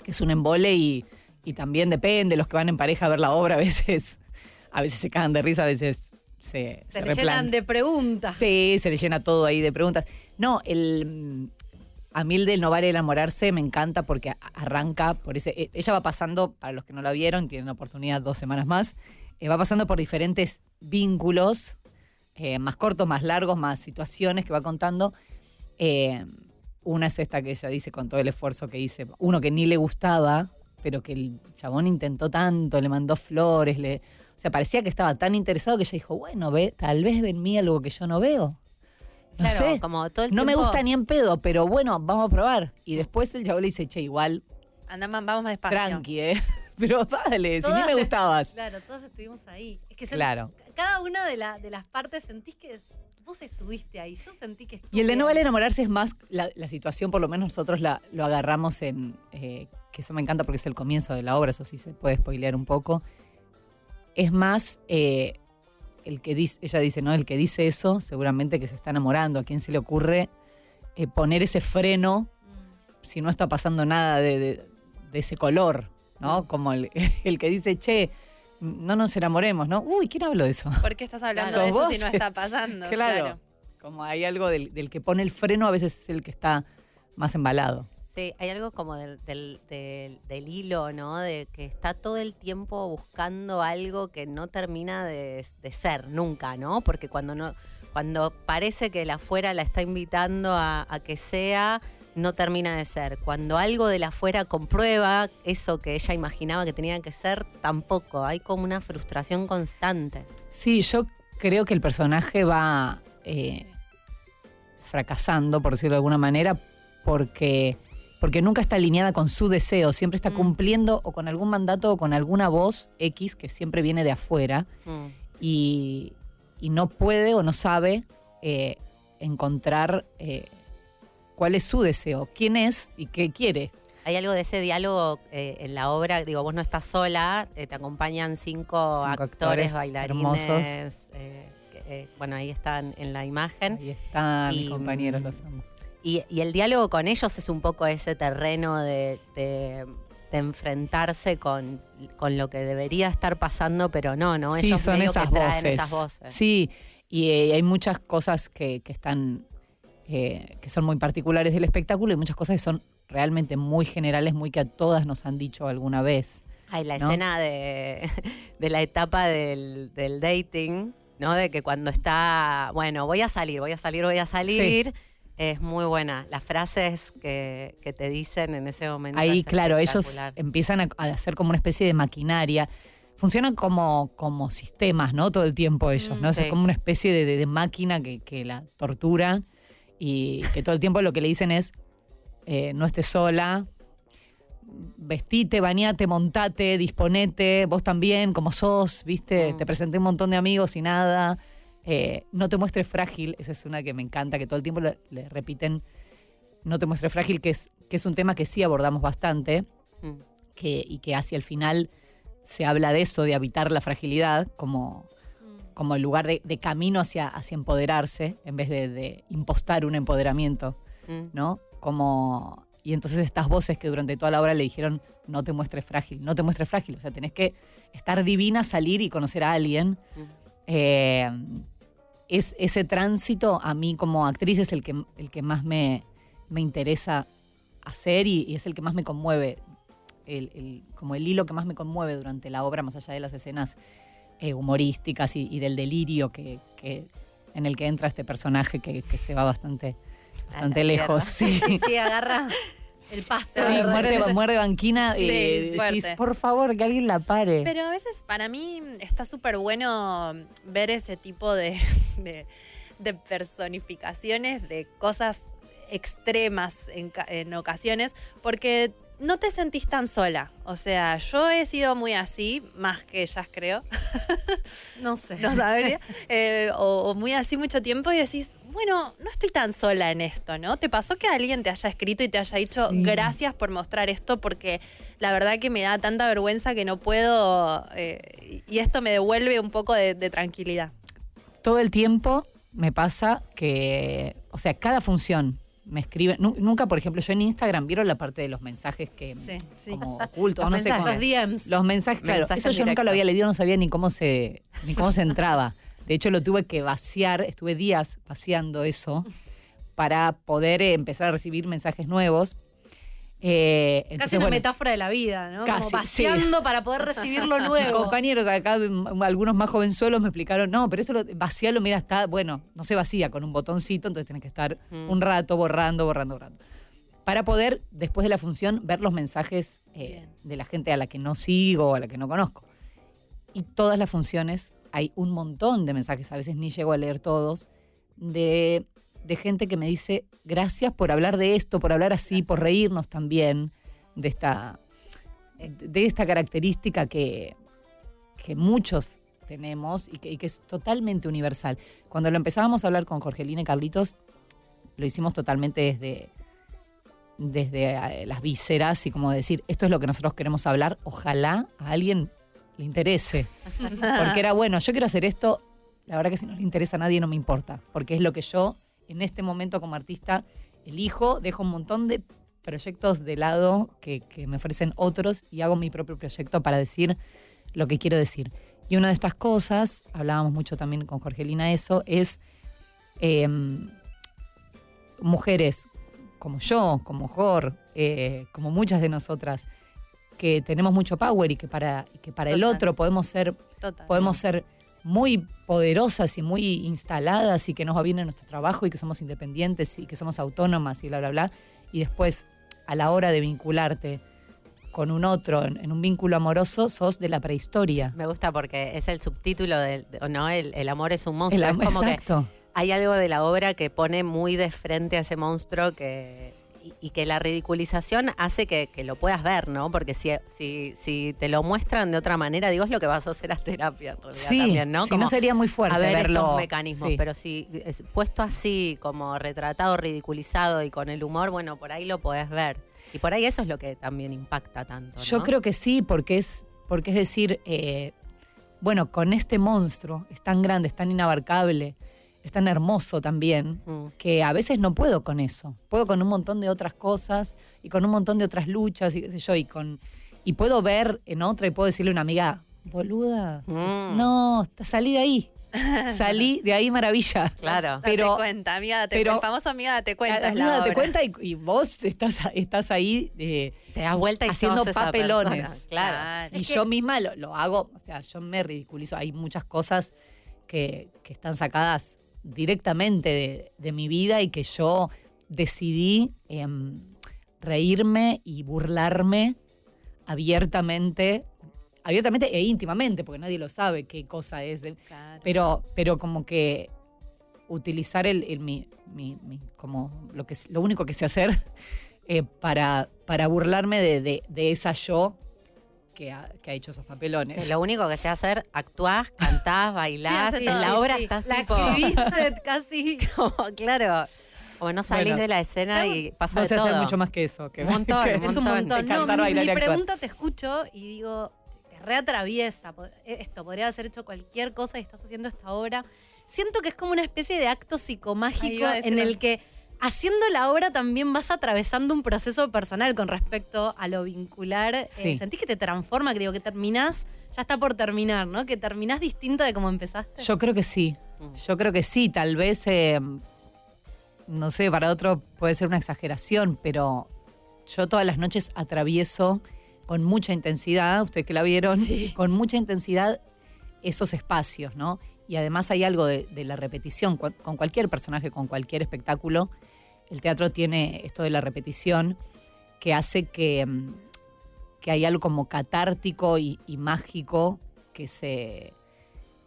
que es un embole y, y también depende, los que van en pareja a ver la obra a veces. A veces se cagan de risa, a veces se, Se, se le llenan de preguntas. Sí, se le llena todo ahí de preguntas. No, el, a mí el del no vale enamorarse me encanta porque arranca por ese. eh, Ella va pasando, para los que no la vieron, tienen la oportunidad dos semanas más, eh, va pasando por diferentes vínculos, eh, más cortos, más largos, más situaciones que va contando. Eh, una es esta que ella dice con todo el esfuerzo que hice. Uno que ni le gustaba, pero que el chabón intentó tanto, le mandó flores, le. O sea, parecía que estaba tan interesado que ella dijo, bueno, ve, tal vez ve en mí algo que yo no veo. No Claro, sé. como todo el no me gusta ni en pedo, pero bueno, vamos a probar. Y después el chabón le dice, che, igual, Anda, ma- vamos más despacio. tranqui, ¿eh? [laughs] Pero dale, si ni Todas me gustabas. Claro, todos estuvimos ahí. Es que Claro. cada una de, la- de las partes sentís que vos estuviste ahí. Yo sentí que estuve Y el de no vale enamorarse es más la, la situación, por lo menos nosotros la, lo agarramos en. eh, que eso me encanta porque es el comienzo de la obra, eso sí se puede spoilear un poco. Es más eh, el que dice, ella dice, ¿no? El que dice eso, seguramente que se está enamorando. ¿A quién se le ocurre eh, poner ese freno si no está pasando nada de, de- de ese color? ¿No? Como el, [laughs] el que dice, che, no nos enamoremos, ¿no? Uy, ¿quién habló de eso? ¿Por qué estás hablando de eso ¿Sos si no vos? está pasando? [laughs] Claro. Como hay algo del, del que pone el freno, a veces es el que está más embalado. Sí, hay algo como del, del, del- hilo, ¿no? De que está todo el tiempo buscando algo que no termina de, de ser nunca, ¿no? Porque cuando no, cuando parece que la afuera la está invitando a, a que sea, no termina de ser. Cuando algo de la afuera comprueba eso que ella imaginaba que tenía que ser, tampoco. Hay como una frustración constante. Sí, yo creo que el personaje va eh, fracasando, por decirlo de alguna manera, porque, porque nunca está alineada con su deseo, siempre está cumpliendo o con algún mandato o con alguna voz X que siempre viene de afuera Mm. y, y no puede o no sabe eh, encontrar eh, cuál es su deseo, quién es y qué quiere. Hay algo de ese diálogo eh, en la obra, digo, vos no estás sola, eh, te acompañan cinco, Cinco actores, actores bailarines. hermosos. eh, bueno, ahí están en la imagen. Ahí están mis Y, compañeros, mm, los amo. Y, y el diálogo con ellos es un poco ese terreno de, de- de enfrentarse con, con lo que debería estar pasando, pero no, ¿no? Sí, ellos son medio esas voces. esas voces. Sí, y eh, hay muchas cosas que, que están, eh, que son muy particulares del espectáculo y muchas cosas que son realmente muy generales, muy que a todas nos han dicho alguna vez. Ay, la ¿no? escena de, [laughs] de la etapa del, del dating, ¿no? De que cuando está, bueno, voy a salir, voy a salir, voy a salir, es muy buena. Las frases que, que te dicen en ese momento. Ahí, es claro, ellos empiezan a, a hacer como una especie de maquinaria. Funcionan como, como sistemas, ¿no? Todo el tiempo ellos, ¿no? Mm, Es sí. como una especie de, de- de máquina que, que la tortura y que todo el tiempo lo que le dicen es, eh, no estés sola, vestite, bañate, montate, disponete, vos también, como sos, ¿viste? Mm. Te presenté un montón de amigos y nada. Eh, no te muestres frágil, esa es una que me encanta, que todo el tiempo le, le repiten, no te muestres frágil, que es, que es un tema que sí abordamos bastante Mm. que, y que hacia el final se habla de eso, de habitar la fragilidad como, como el lugar de, de camino hacia, hacia empoderarse, en vez de, de impostar un empoderamiento, Mm. ¿no? Como, y entonces estas voces que durante toda la obra le dijeron, no te muestres frágil, no te muestres frágil, o sea, tenés que estar divina, salir y conocer a alguien. Mm. Eh, es, ese tránsito a mí como actriz es el que, el que más me, me interesa hacer y, y es el que más me conmueve, el, el- como el hilo que más me conmueve durante la obra, más allá de las escenas eh, humorísticas y, y del delirio que, que- en el que entra este personaje que, que se va bastante, bastante lejos. Sí, Sí, sí, agarra [laughs] el pasto. Sí, Sí, muerde, muerde banquina [laughs] Sí, y decís, por favor, que alguien la pare. Pero a veces para mí está súper bueno ver ese tipo de, [laughs] de- de personificaciones de cosas extremas en ocasiones, porque no te sentís tan sola. O sea, yo he sido muy así, más que ellas creo, [laughs] No sé. no sabría, eh, o, o muy así mucho tiempo y decís, bueno, no estoy tan sola en esto, ¿no? ¿Te pasó que alguien te haya escrito y te haya dicho Sí. gracias por mostrar esto? Porque la verdad que me da tanta vergüenza que no puedo eh, y esto me devuelve un poco de, de tranquilidad. todo el tiempo me pasa que, o sea, cada función me escriben. Nu- nunca, por ejemplo, yo en Instagram vieron la parte de los mensajes que Sí, sí. [laughs] como ocultos, Los no sé mensajes. cómo. Los DMs. Los mensajes, claro. Mensajes eso yo nunca lo había leído, no sabía ni cómo se, ni cómo se entraba. [laughs] De hecho, lo tuve que vaciar, estuve días vaciando eso para poder eh, empezar a recibir mensajes nuevos. Eh, Casi una bueno, metáfora de la vida, ¿no? Casi, Como vaciando para poder recibir lo [laughs] nuevo. compañeros acá, algunos más jovenzuelos, me explicaron, no, pero eso lo, vaciarlo, mira, está, bueno, no se vacía con un botoncito, entonces tenés que estar Mm. un rato borrando, borrando, borrando. Para poder, después de la función, ver los mensajes eh, de la gente a la que no sigo o a la que no conozco. Y todas las funciones, hay un montón de mensajes, a veces ni llego a leer todos, de, de gente que me dice, gracias por hablar de esto, por hablar así, por reírnos también de esta, de esta característica que, que muchos tenemos y que, y que es totalmente universal. Cuando lo empezábamos a hablar con Jorgelina y Carlitos, lo hicimos totalmente desde, desde eh, las vísceras y como decir, esto es lo que nosotros queremos hablar, ojalá a alguien le interese. [laughs] Porque era bueno, yo quiero hacer esto, la verdad que si no le interesa a nadie no me importa, porque es lo que yo en este momento como artista elijo, dejo un montón de proyectos de lado que, que me ofrecen otros y hago mi propio proyecto para decir lo que quiero decir. Y una de estas cosas, hablábamos mucho también con Jorgelina eso, es em, mujeres como yo, como Jor, eh, como muchas de nosotras, que tenemos mucho power y que para, que para el otro podemos ser Total. podemos ser muy poderosas y muy instaladas y que nos va bien en nuestro trabajo y que somos independientes y que somos autónomas y bla, bla, bla. Y después, a la hora de vincularte con un otro en, un vínculo amoroso, sos de la prehistoria. Me gusta porque es el subtítulo del, no, el, el amor es un monstruo. El es como que exacto. hay algo de la obra que pone muy de frente a ese monstruo que y, y que la ridiculización hace que, que lo puedas ver, ¿no? Porque si, si, si te lo muestran de otra manera, digo, es lo que vas a hacer a terapia en realidad Sí, también, ¿no? si no sería muy fuerte a ver verlo. estos mecanismos, Sí. pero si es puesto así, como retratado, ridiculizado y con el humor, bueno, por ahí lo podés ver. Y por ahí eso es lo que también impacta tanto. Yo creo que sí, porque es, porque es decir, eh, bueno, con este monstruo, es tan grande, es tan inabarcable, es tan hermoso también, Mm. que a veces no puedo con eso. Puedo con un montón de otras cosas y con un montón de otras luchas y qué sé yo, y con y puedo ver en otra y puedo decirle a una amiga, boluda, Mm. no, salí de ahí. [laughs] Salí de ahí maravilla. Claro. Date pero- cuenta, amiga, date pero- el famoso amiga, date cuenta. Amiga, la date obra. cuenta y, y vos estás, estás ahí eh, Te das vuelta y haciendo sos esa papelones. persona. Claro. Y yo misma lo, lo hago, o sea, yo me ridiculizo. Hay muchas cosas que, que están sacadas directamente de, de mi vida y que yo decidí em, reírme y burlarme abiertamente, abiertamente e íntimamente, porque nadie lo sabe qué cosa es. Claro. pero, pero como que utilizar el, el- mi, mi- mi- como lo que es- lo único que sé hacer [laughs] eh, para, para burlarme de, de- de esa yo que ha, que ha hecho esos papelones. Lo único que sé hacer, actuás, cantás, [laughs] bailás, en la sí, obra sí. estás La tipo... escribiste [laughs] casi. como, claro, como no salís Bueno. de la escena y pasa no de sé todo. hacer mucho más que eso. Que, Un montón, [laughs] que- un Es un montón. No, Cantar, mi, pregunta te escucho y digo, te reatraviesa. Esto podría haber hecho cualquier cosa y estás haciendo esta obra. Siento que es como una especie de acto psicomágico iba a decir en el que haciendo la obra también vas atravesando un proceso personal con respecto a lo vincular. Eh, Sí. ¿Sentís que te transforma? Digo, que terminás, ya está por terminar, ¿no? Que terminás distinta de como empezaste. Yo creo que sí. Yo creo que sí. Tal vez, eh, no sé, para otro puede ser una exageración, pero yo todas las noches atravieso con mucha intensidad, ustedes que la vieron, [laughs] con mucha intensidad esos espacios, ¿no? Y además hay algo de, de la repetición. Con cualquier personaje, con cualquier espectáculo, el teatro tiene esto de la repetición que hace que, mm, que hay algo como catártico y, y mágico que se,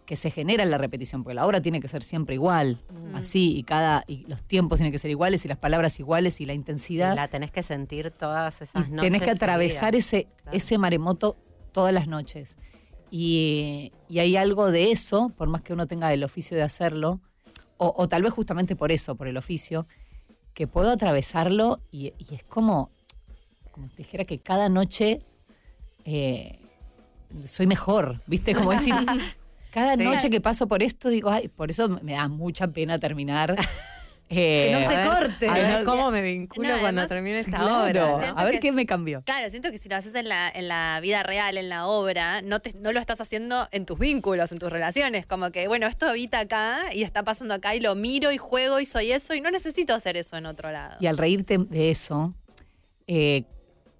que se genera en la repetición, porque la obra tiene que ser siempre igual, así, y cada, y los tiempos tienen que ser iguales, y las palabras iguales, y la Y intensidad. la tenés que sentir todas Y esas noches. tenés que atravesar ese, Claro. ese maremoto todas las noches. Y, y hay algo de eso, por más que uno tenga el oficio de hacerlo, o, o tal vez justamente por eso, por el oficio, que puedo atravesarlo y, y es como, como te dijera que cada noche eh, soy mejor, ¿viste? Como decir, [laughs] cada Sí. noche que paso por esto, digo, ay, por eso me da mucha pena terminar. Eh, Que no se ver, corte. A ver No, cómo me vinculo no, cuando termine esta claro, obra. A ver que qué es- me cambió. Claro, siento que si lo haces en la, en la vida real, en la obra, no, te, no lo estás haciendo en tus vínculos, en tus relaciones. Como que, bueno, esto habita acá y está pasando acá y lo miro y juego y soy eso y no necesito hacer eso en otro lado. Y al reírte de eso, eh,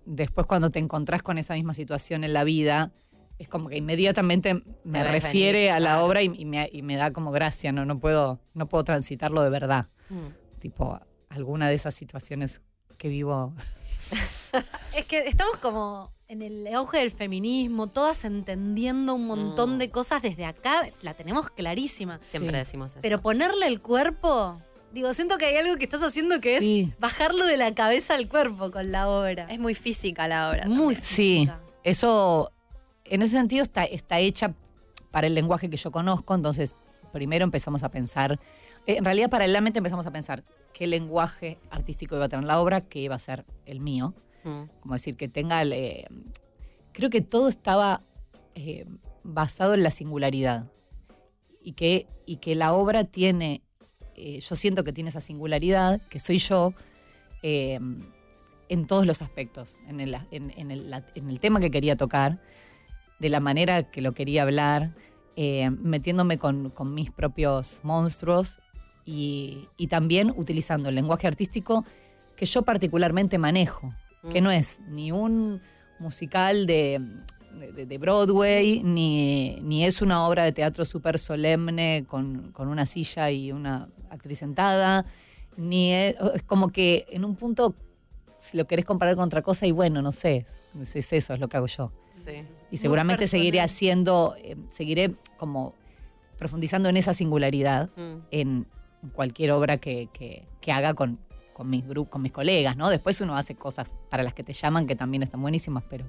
después cuando te encontrás con esa misma situación en la vida, es como que inmediatamente me refiere venir, a la claro. obra y, y me, y me da como gracia, no, no puedo, no puedo transitarlo de verdad. Mm. Tipo, alguna de esas situaciones que vivo. [laughs] Es que estamos como en el auge del feminismo, todas entendiendo un montón Mm. de cosas desde acá, la tenemos clarísima. Siempre Sí. decimos eso. Pero ponerle el cuerpo, digo, siento que hay algo que estás haciendo que Sí. es bajarlo de la cabeza al cuerpo con la obra. Es muy física la obra. muy también. Sí, física. eso, en ese sentido está, está hecha para el lenguaje que yo conozco, entonces primero empezamos a pensar, en realidad paralelamente empezamos a pensar qué lenguaje artístico iba a tener la obra, que iba a ser el mío, Mm. como decir, que tenga, el, eh, creo que todo estaba eh, basado en la singularidad y que, y que la obra tiene, eh, yo siento que tiene esa singularidad, que soy yo, en todos los aspectos, en el, en- en el- en el tema que quería tocar, de la manera que lo quería hablar, eh, metiéndome con, con mis propios monstruos y, y también utilizando el lenguaje artístico que yo particularmente manejo, que Mm. no es ni un musical de, de- de Broadway, ni, ni es una obra de teatro súper solemne con, con una silla y una actriz sentada, ni es, es como que en un punto si lo querés comparar con otra cosa y bueno, no sé, es, es eso, es lo que hago yo. Sí. Y seguramente seguiré haciendo, eh, seguiré como profundizando en esa singularidad Mm. en cualquier obra que, que- que haga con, con mis gru- con mis colegas, ¿no? Después uno hace cosas para las que te llaman que también están buenísimas, pero,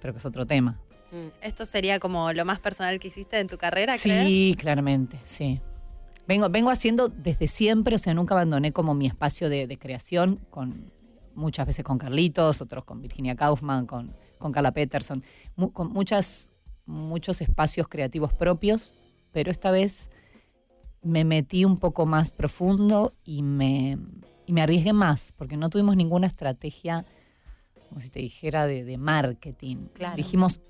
pero que es otro tema. Mm. ¿Esto sería como lo más personal que hiciste en tu carrera, crees? Sí, claramente, sí. Vengo, vengo haciendo desde siempre, o sea, nunca abandoné como mi espacio de, de creación, con muchas veces con Carlitos, otros con Virginia Kaufman, con, con Carla Peterson, mu- con muchas, muchos espacios creativos propios, pero esta vez me metí un poco más profundo y me, y me arriesgué más, porque no tuvimos ninguna estrategia, como si te dijera, de, de marketing. Claro. Dijimos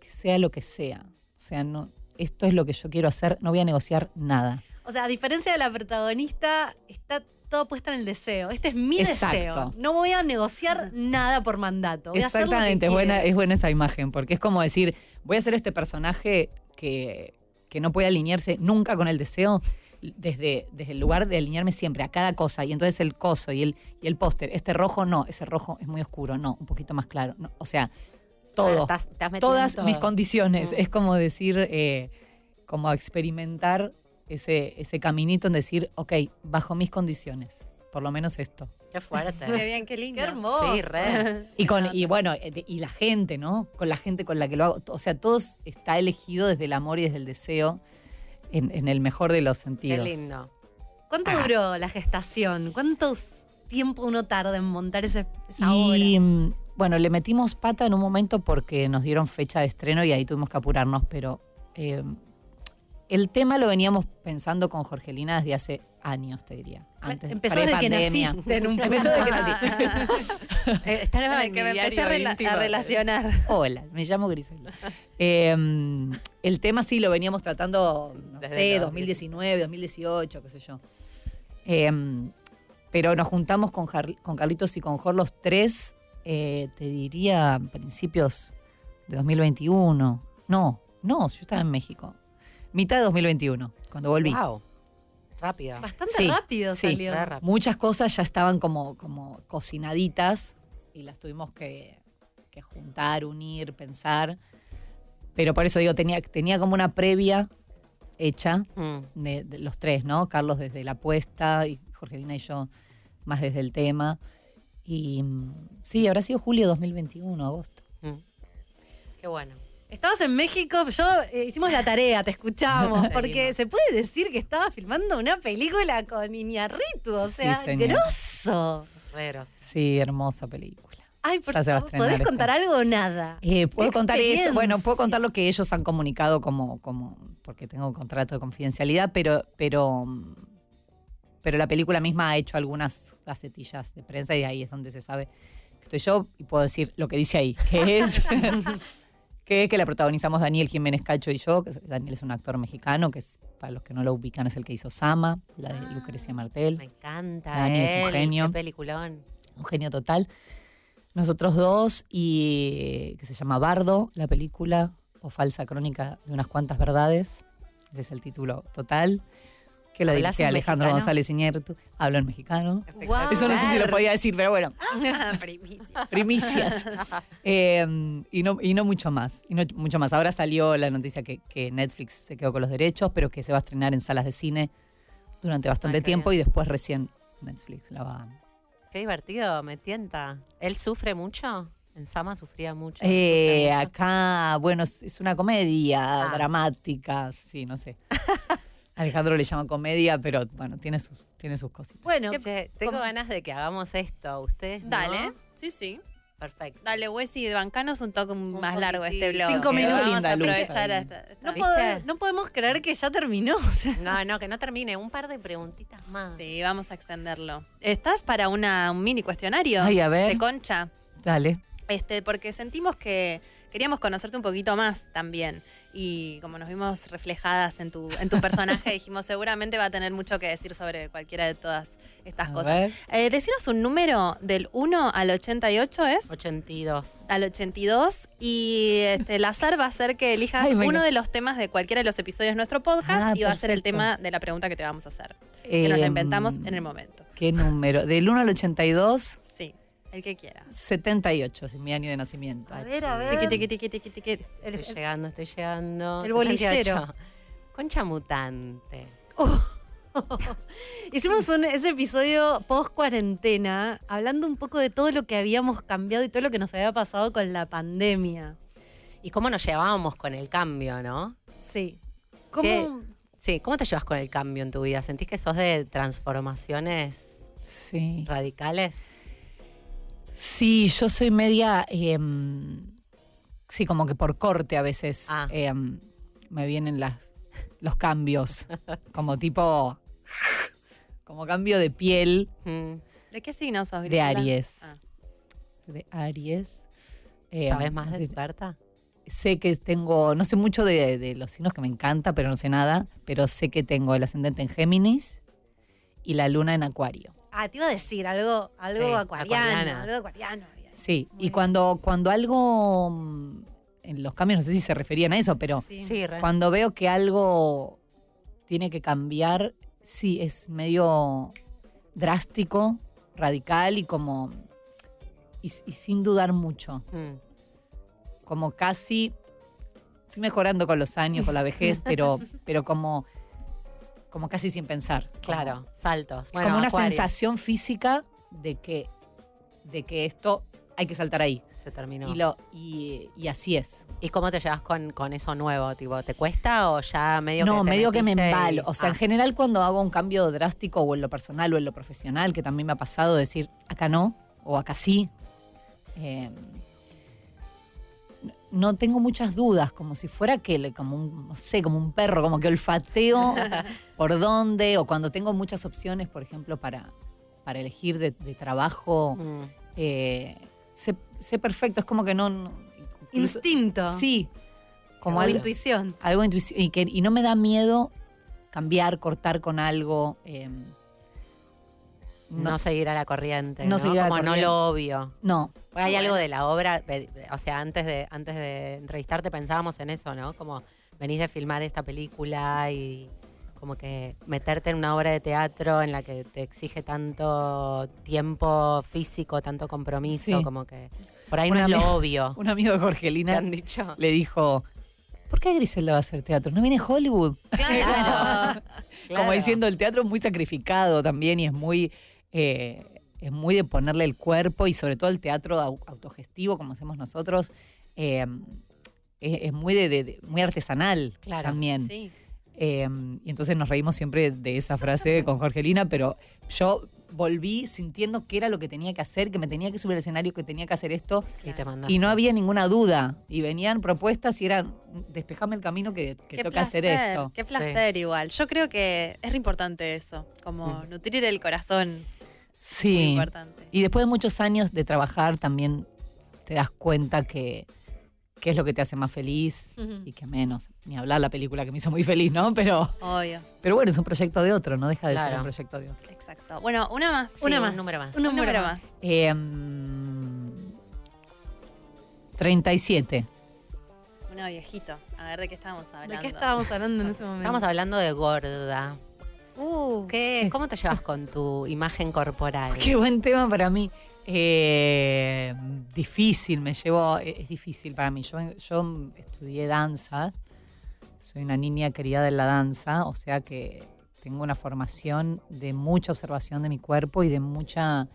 que sea lo que sea. O sea, no, esto es lo que yo quiero hacer, no voy a negociar nada. O sea, a diferencia de la protagonista, está todo puesta en el deseo. Este es mi Exacto. deseo. No voy a negociar nada por mandato. Voy a hacer lo que Exactamente, es buena, es buena esa imagen, porque es como decir, voy a ser este personaje que, que no puede alinearse nunca con el deseo, desde, desde el lugar de alinearme siempre a cada cosa. Y entonces el coso y el, y el póster, este rojo no, ese rojo es muy oscuro, no, un poquito más claro. no, o sea, todo. Estás- estás todas todo. mis condiciones. Mm. Es como decir, eh, como experimentar ese, ese caminito en decir, ok, bajo mis condiciones, por lo menos esto. Qué fuerte. Qué bien, qué lindo. Qué hermoso. Sí, re. Y, con, y bueno, eh, y la gente, ¿no? Con la gente con la que lo hago. O sea, todo está elegido desde el amor y desde el deseo en, en el mejor de los Qué sentidos. lindo. ¿Cuánto duró la gestación? ¿Cuánto tiempo uno tarda en montar ese, esa Y obra? mm, bueno, le metimos pata en un momento porque nos dieron fecha de estreno y ahí tuvimos que apurarnos, pero eh, el tema lo veníamos pensando con Jorgelina desde hace años, te diría. Antes, Empezó desde que naciste en un [laughs] Empezó desde que nací. [laughs] Eh, Estaba En que me empecé a, rela- a relacionar. Hola, me llamo Griselda. Eh, el tema sí lo veníamos tratando, no Desde sé, los 2019, 2018, qué sé yo. Eh, pero nos juntamos con, Jar- con Carlitos y con Jor los tres, eh, te diría, principios de 2021. No, no, yo estaba en México. Mitad de 2021, cuando volví. Wow. Rápido. Bastante Sí, rápido sí, salió. rápido. Muchas cosas ya estaban como, como cocinaditas y las tuvimos que, que juntar, unir, pensar. Pero por eso digo, tenía, tenía como una previa hecha Mm. de, de los tres, ¿no? Carlos desde la apuesta y Jorgelina y yo más desde el tema. Y mm, sí, habrá sido julio de 2021, agosto. Mm. Qué bueno. Estabas en México, yo eh, hicimos la tarea, te escuchamos, [laughs] porque se puede decir que estaba filmando una película con Iñarritu, o Sí, sea, señor. grosso. Sí, hermosa película. Ay, por Ya se va a favor, ¿podés esta. contar algo o nada? Eh, puedo contar eso. Bueno, puedo contar lo que ellos han comunicado como, como porque tengo contrato de confidencialidad, pero, pero mm, pero la película misma ha hecho algunas gacetillas de prensa y ahí es donde se sabe que estoy yo y puedo decir lo que dice ahí, que es [laughs] [laughs] que, es que la protagonizamos Daniel Jiménez Cacho y yo, que Daniel es un actor mexicano, que es, para los que no lo ubican, es el que hizo Sama, la de Lucrecia Martel. Me encanta. Dani es un genio. Qué peliculón. un genio total. Nosotros dos, y que se llama Bardo, la película, o falsa crónica de unas cuantas verdades. Ese es el título total. Que la ¿Hablas dirige Alejandro mexicano? González Iñárritu. Hablo en mexicano. Eso no sé si lo podía decir, pero bueno, Primicia. [laughs] primicias. Eh, y, no, y no mucho más. Y no mucho más. Ahora salió la noticia que, que Netflix se quedó con los derechos, pero que se va a estrenar en salas de cine durante bastante Ah, tiempo y después recién Netflix la va Qué divertido, me tienta. ¿Él sufre mucho? En Sama sufría mucho. Eh, acá, bueno, es, es una comedia Ah. dramática, sí, no sé. [laughs] Alejandro le llama comedia, pero bueno, tiene sus, tiene sus cositas. Bueno, Che, tengo ¿cómo? ganas de que hagamos esto. ¿Ustedes no? Dale. Sí, sí. Perfecto. Dale, Wesy, bancanos un toque Un más largo este blog. Cinco minutos. Vamos a aprovechar esta- no, ¿viste? pod- no podemos creer que ya terminó. o sea. No, no, que no termine. Un par de preguntitas más. Sí, vamos a extenderlo. ¿Estás para una, un mini cuestionario? Ay, a ver. De concha. Dale. Este, porque sentimos que queríamos conocerte un poquito más también. Y como nos vimos reflejadas en tu, en tu personaje, [laughs] dijimos seguramente va a tener mucho que decir sobre cualquiera de todas estas A cosas. Eh, decinos un número del 1 al 88, ¿es? 82. Al 82. Y este, el azar va a ser que elijas Ay, uno de los temas de cualquiera de los episodios de nuestro podcast Ah, y va a ser el tema de la pregunta que te vamos a hacer. Que nos la Em, inventamos en el momento. ¿Qué número? Del 1 al 82, Sí, el que quieras. 78 es mi año de nacimiento. A ver, a ver. Tiqui, tiqui, tiqui, tiqui, tiqui. El- Estoy el- llegando, estoy llegando. El bolillero. 78. Concha mutante. [laughs] Hicimos un- ese episodio post cuarentena, hablando un poco de todo lo que habíamos cambiado y todo lo que nos había pasado con la pandemia. ¿Y cómo nos llevábamos con el cambio, no? Sí. ¿Cómo? ¿Qué? Sí, ¿cómo te llevas con el cambio en tu vida? ¿Sentís que sos de transformaciones Sí. radicales? Sí, yo soy media. em, sí, como que por corte a veces Ah. em, me vienen las, los cambios. [laughs] como tipo. Como cambio de piel Mm, ¿De qué signo sos, de? Aries. Ah. De Aries. Em, ¿Sabes más no de sé- Berta? sé que tengo, no sé mucho de, de los signos que me encanta, pero no sé nada, pero sé que tengo el ascendente en Géminis y la luna en Acuario. Ah, te iba a decir algo, algo Sí, acuariano, acuariana. algo acuariano. Sí, Muy y bien. cuando, cuando algo, mm, en los cambios, no sé si se referían a eso, pero Sí. Cuando veo que algo tiene que cambiar, sí, es medio drástico, radical y como, y, y sin dudar mucho. Mm. como casi fui mejorando con los años, con la vejez, pero, [laughs] pero como, como casi sin pensar. Claro, saltos. Como, Bueno, como una Acuario. sensación física de que, de que esto hay que saltar ahí. Se terminó. Y, lo, y, y así es. ¿Y cómo te llevas con, con eso nuevo? Tipo, ¿Te cuesta o ya medio que no, medio que me y- embalo. O sea, Ah, en general cuando hago un cambio drástico o en lo personal o en lo profesional, que también me ha pasado decir acá no o acá sí, eh, no tengo muchas dudas, como si fuera que, le- como un, no sé, como un perro, como que olfateo [laughs] por dónde, o cuando tengo muchas opciones, por ejemplo, para, para elegir de, de trabajo, mm. eh, sé, sé perfecto, es como que no... no- incluso- Instinto. Sí. Como algo, intuición. algo intuici- y, que, y no me da miedo cambiar, cortar con algo. eh, no, no, seguir a la corriente. No No, seguir a la Como no corriente. lo obvio. no, Hay algo de la obra, o sea, antes de, antes de entrevistarte pensábamos en eso, ¿no? Como venís de filmar esta película y como que meterte en una obra de teatro en la que te exige tanto tiempo físico, tanto compromiso, Sí. como que por ahí no Una es lo obvio. [laughs] un amigo de ¿Te Jorgelina han dicho? le dijo, ¿por qué Griselda va a hacer teatro? ¿No viene Hollywood? Claro. [laughs] Como diciendo, el teatro es muy sacrificado también y es muy, eh, es muy de ponerle el cuerpo y sobre todo el teatro au- autogestivo como hacemos nosotros, eh, es, es muy, de, muy artesanal Claro, también. Sí. Eh, y entonces nos reímos siempre de esa frase con Jorgelina, pero yo volví sintiendo que era lo que tenía que hacer, que me tenía que subir al escenario, que tenía que hacer esto. Y no había ninguna duda. Y venían propuestas y eran, despejame el camino que, que toca hacer esto. Qué placer igual. Yo creo que es re importante eso, como nutrir el corazón. Muy Sí. importante. Y después de muchos años de trabajar también te das cuenta que qué es lo que te hace más feliz y qué menos. Ni hablar la película que me hizo muy feliz, ¿no? Pero, Obvio. pero bueno, es un proyecto de otro, no deja de ser un proyecto de otro. Exacto. Bueno, una más. Sí, Una un más. número más. Un Un número, más. más. Eh, mm, 37. Uno viejito. A ver de qué estábamos hablando. ¿De qué estábamos hablando en ese momento? Estamos hablando de gorda. Uh, ¿Qué, ¿Cómo te llevas con tu imagen corporal? Qué buen tema para mí. Eh, difícil, me llevó, eh, es difícil para mí. Yo, yo estudié danza, soy una niña criada en la danza, o sea que tengo una formación de mucha observación de mi cuerpo y de mucha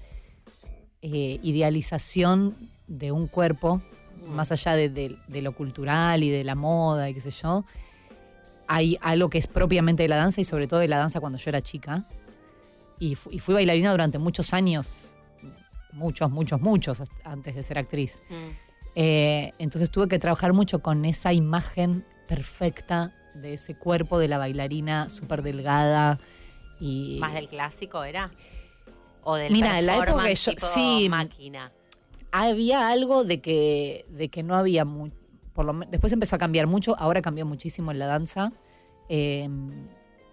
eh, idealización de un cuerpo, más allá de, de- de lo cultural y de la moda y qué sé yo. Hay algo que es propiamente de la danza y sobre todo de la danza cuando yo era chica. Y, fu- y fui bailarina durante muchos años, muchos, muchos, muchos, antes de ser actriz. Mm. Eh, entonces tuve que trabajar mucho con esa imagen perfecta de ese cuerpo de la bailarina súper delgada. Y ¿Más del clásico era? ¿O del Mira, la época que yo- tipo sí. máquina? había algo de que, de que no había mu- por lo men- después empezó a cambiar mucho, ahora cambió muchísimo en la danza. eh,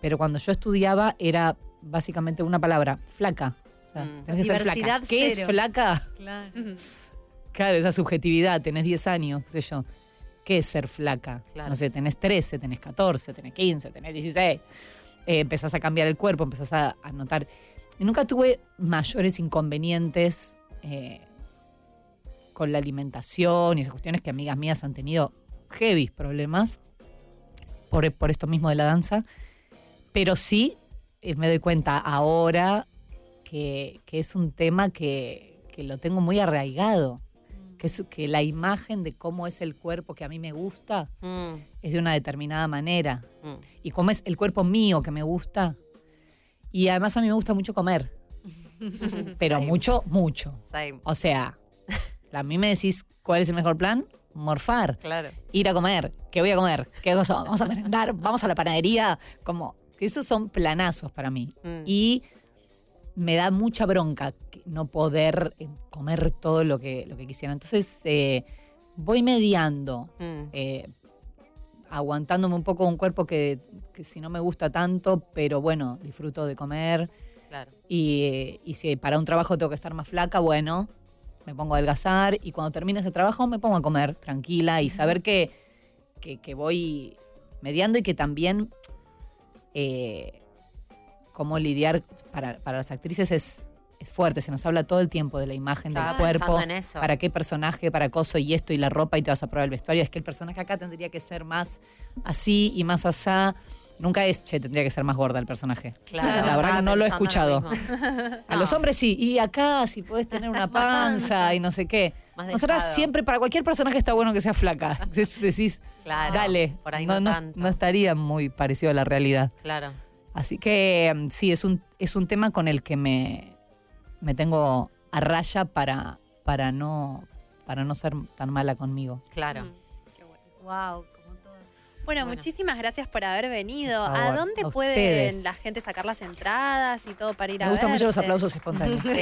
pero cuando yo estudiaba era básicamente una palabra, flaca. O sea, Mm. tenés que ser flaca. ¿Qué es flaca? claro. [laughs] Claro, esa subjetividad, tenés 10 años, qué sé yo. ¿Qué es ser flaca? Claro. No sé, tenés 13, tenés 14, tenés 15, tenés 16. Eh, empezás a cambiar el cuerpo, empezás a, a notar. Y nunca tuve mayores inconvenientes eh, con la alimentación y esas cuestiones que amigas mías han tenido heavy problemas por, por esto mismo de la danza. Pero sí eh, me doy cuenta ahora que, que es un tema que, que lo tengo muy arraigado. Que, es, que la imagen de cómo es el cuerpo que a mí me gusta Mm, es de una determinada manera. mm. Y cómo es el cuerpo mío que me gusta. Y además a mí me gusta mucho comer. [laughs] Pero mucho, mucho. Same. O sea, a mí me decís cuál es el mejor plan. Morfar. Claro. Ir a comer. ¿Qué voy a comer? ¿Qué cosa? Vamos a merendar. Vamos a la panadería. Como que esos son planazos para mí. Mm. Y me da mucha bronca no poder eh, comer todo lo que, lo que quisiera. Entonces eh, voy mediando, Mm. eh, aguantándome un poco un cuerpo que, que si no me gusta tanto, pero bueno, disfruto de comer. Claro. Y, eh, y si para un trabajo tengo que estar más flaca, bueno, me pongo a adelgazar. Y cuando termine ese trabajo me pongo a comer tranquila y saber que, que, que voy mediando y que también eh, cómo lidiar para, para las actrices es, es fuerte. Se nos habla todo el tiempo de la imagen Estaba del cuerpo. pensando en eso. Para qué personaje, para coso y esto y la ropa y te vas a probar el vestuario. Es que el personaje acá tendría que ser más así y más asá. Nunca es, che, tendría que ser más gorda el personaje. Claro, La verdad que no lo he escuchado. [laughs] A los hombres sí. Y acá, si puedes tener una [laughs] panza y no sé qué. Más Nosotras siempre, para cualquier personaje está bueno que sea flaca. [laughs] Decís, Claro. dale. Por ahí no, tanto. no estaría muy parecido a la realidad. Claro. Así que mm, sí, es un, es un tema con el que me, me tengo a raya para, para, no, para no ser tan mala conmigo. Claro. Mm, qué bueno. Wow. Bueno, Bueno. muchísimas gracias por haber venido. Por ¿A dónde a pueden la gente sacar las entradas y todo para ir a Me gustan mucho los aplausos espontáneos. [laughs]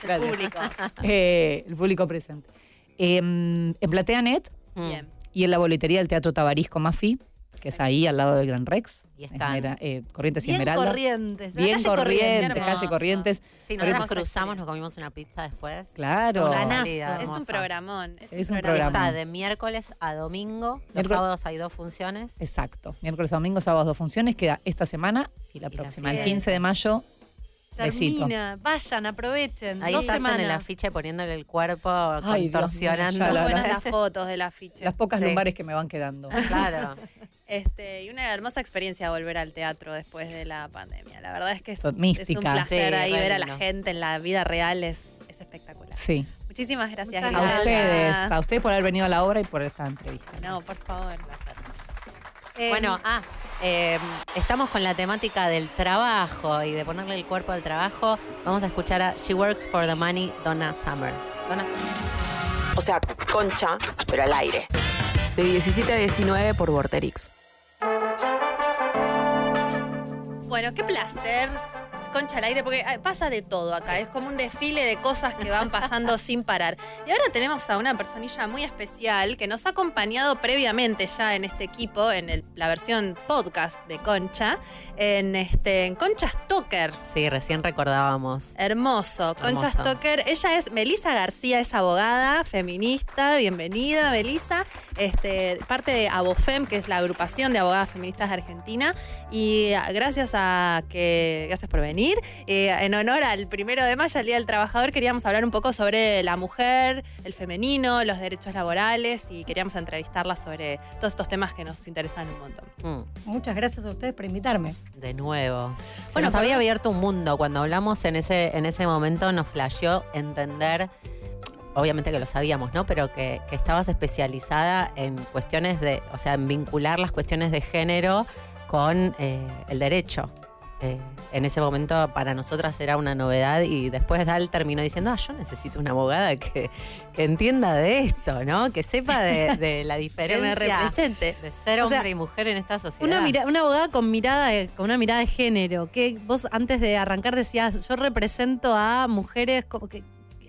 Sí, el público. Eh, el público presente. Em, en PlateaNet. Bien. y en la boletería del Teatro Tabarisco Mafi, que es ahí al lado del Gran Rex. Y están. Esmera- eh, Corrientes y Bien Esmeralda. corrientes. la Bien calle corriente, Hermoso. calle Corrientes. Sí, Corrientes. nosotros cruzamos, nos comimos una pizza después. Claro. Salida Es un programón. Es, Es un un programón. Está de miércoles a domingo. Los Miércoles- sábados hay dos funciones. Exacto. Miércoles a domingo, sábados dos funciones. Queda esta semana y la Y la próxima, el siguiente. 15 de mayo. Besito. Termina. Vayan, aprovechen. Ahí Dos estás semanas. en el afiche poniéndole el cuerpo, Ay, Dios contorsionando. mío, ya Muy la- buenas las fotos del afiche. Las pocas Sí. lumbares que me van quedando. Claro. [laughs] Este, y una hermosa experiencia volver al teatro después de la pandemia. La verdad es que es, To- mística. es un placer Sí, ahí ver a la gente en la vida real, es, es espectacular. Sí. Muchísimas gracias. Muchas A ustedes, a ustedes por haber venido a la obra y por esta entrevista. No, por favor. Eh, Bueno, ah, Eh, estamos con la temática del trabajo y de ponerle el cuerpo al trabajo. Vamos a escuchar a She Works for the Money, Donna Summer. Donna. O sea, concha, pero al aire. De 17 a 19 por Vorterix. Bueno, qué placer. Concha al aire, porque ah, pasa de todo acá. Es como un desfile de cosas que van pasando [laughs] sin parar. Y ahora tenemos a una personilla muy especial que nos ha acompañado previamente ya en este equipo, en el- la versión podcast de Concha, en, este, en Concha Stoker. Sí, recién recordábamos. Hermoso. Concha Hermoso. Stoker. Ella es Melisa García, es abogada, feminista. Bienvenida, Melisa. Este, parte de Abofem, que es la agrupación de abogadas feministas de Argentina. Y ah, gracias a que. Gracias por venir. Eh, en honor al primero de mayo, el Día del Trabajador, queríamos hablar un poco sobre la mujer, el femenino, los derechos laborales y queríamos entrevistarla sobre todos estos temas que nos interesan un montón. Mm, Muchas gracias a ustedes por invitarme. de nuevo. Bueno, Bueno, nos había abierto un mundo. Cuando hablamos en ese, en ese momento nos flasheó entender, obviamente que lo sabíamos, ¿no? Pero que, que estabas especializada en cuestiones de, o sea, en vincular las cuestiones de género con eh, el derecho. Eh, en ese momento para nosotras era una novedad y después Dal terminó diciendo, ah, yo necesito una abogada que, que entienda de esto, ¿no? Que sepa de, de [laughs] la Que diferencia me represente. de ser O hombre sea, y mujer en esta sociedad. Una, mira- una abogada con mirada de- con una mirada de género. Que vos antes de arrancar decías, yo represento a mujeres como que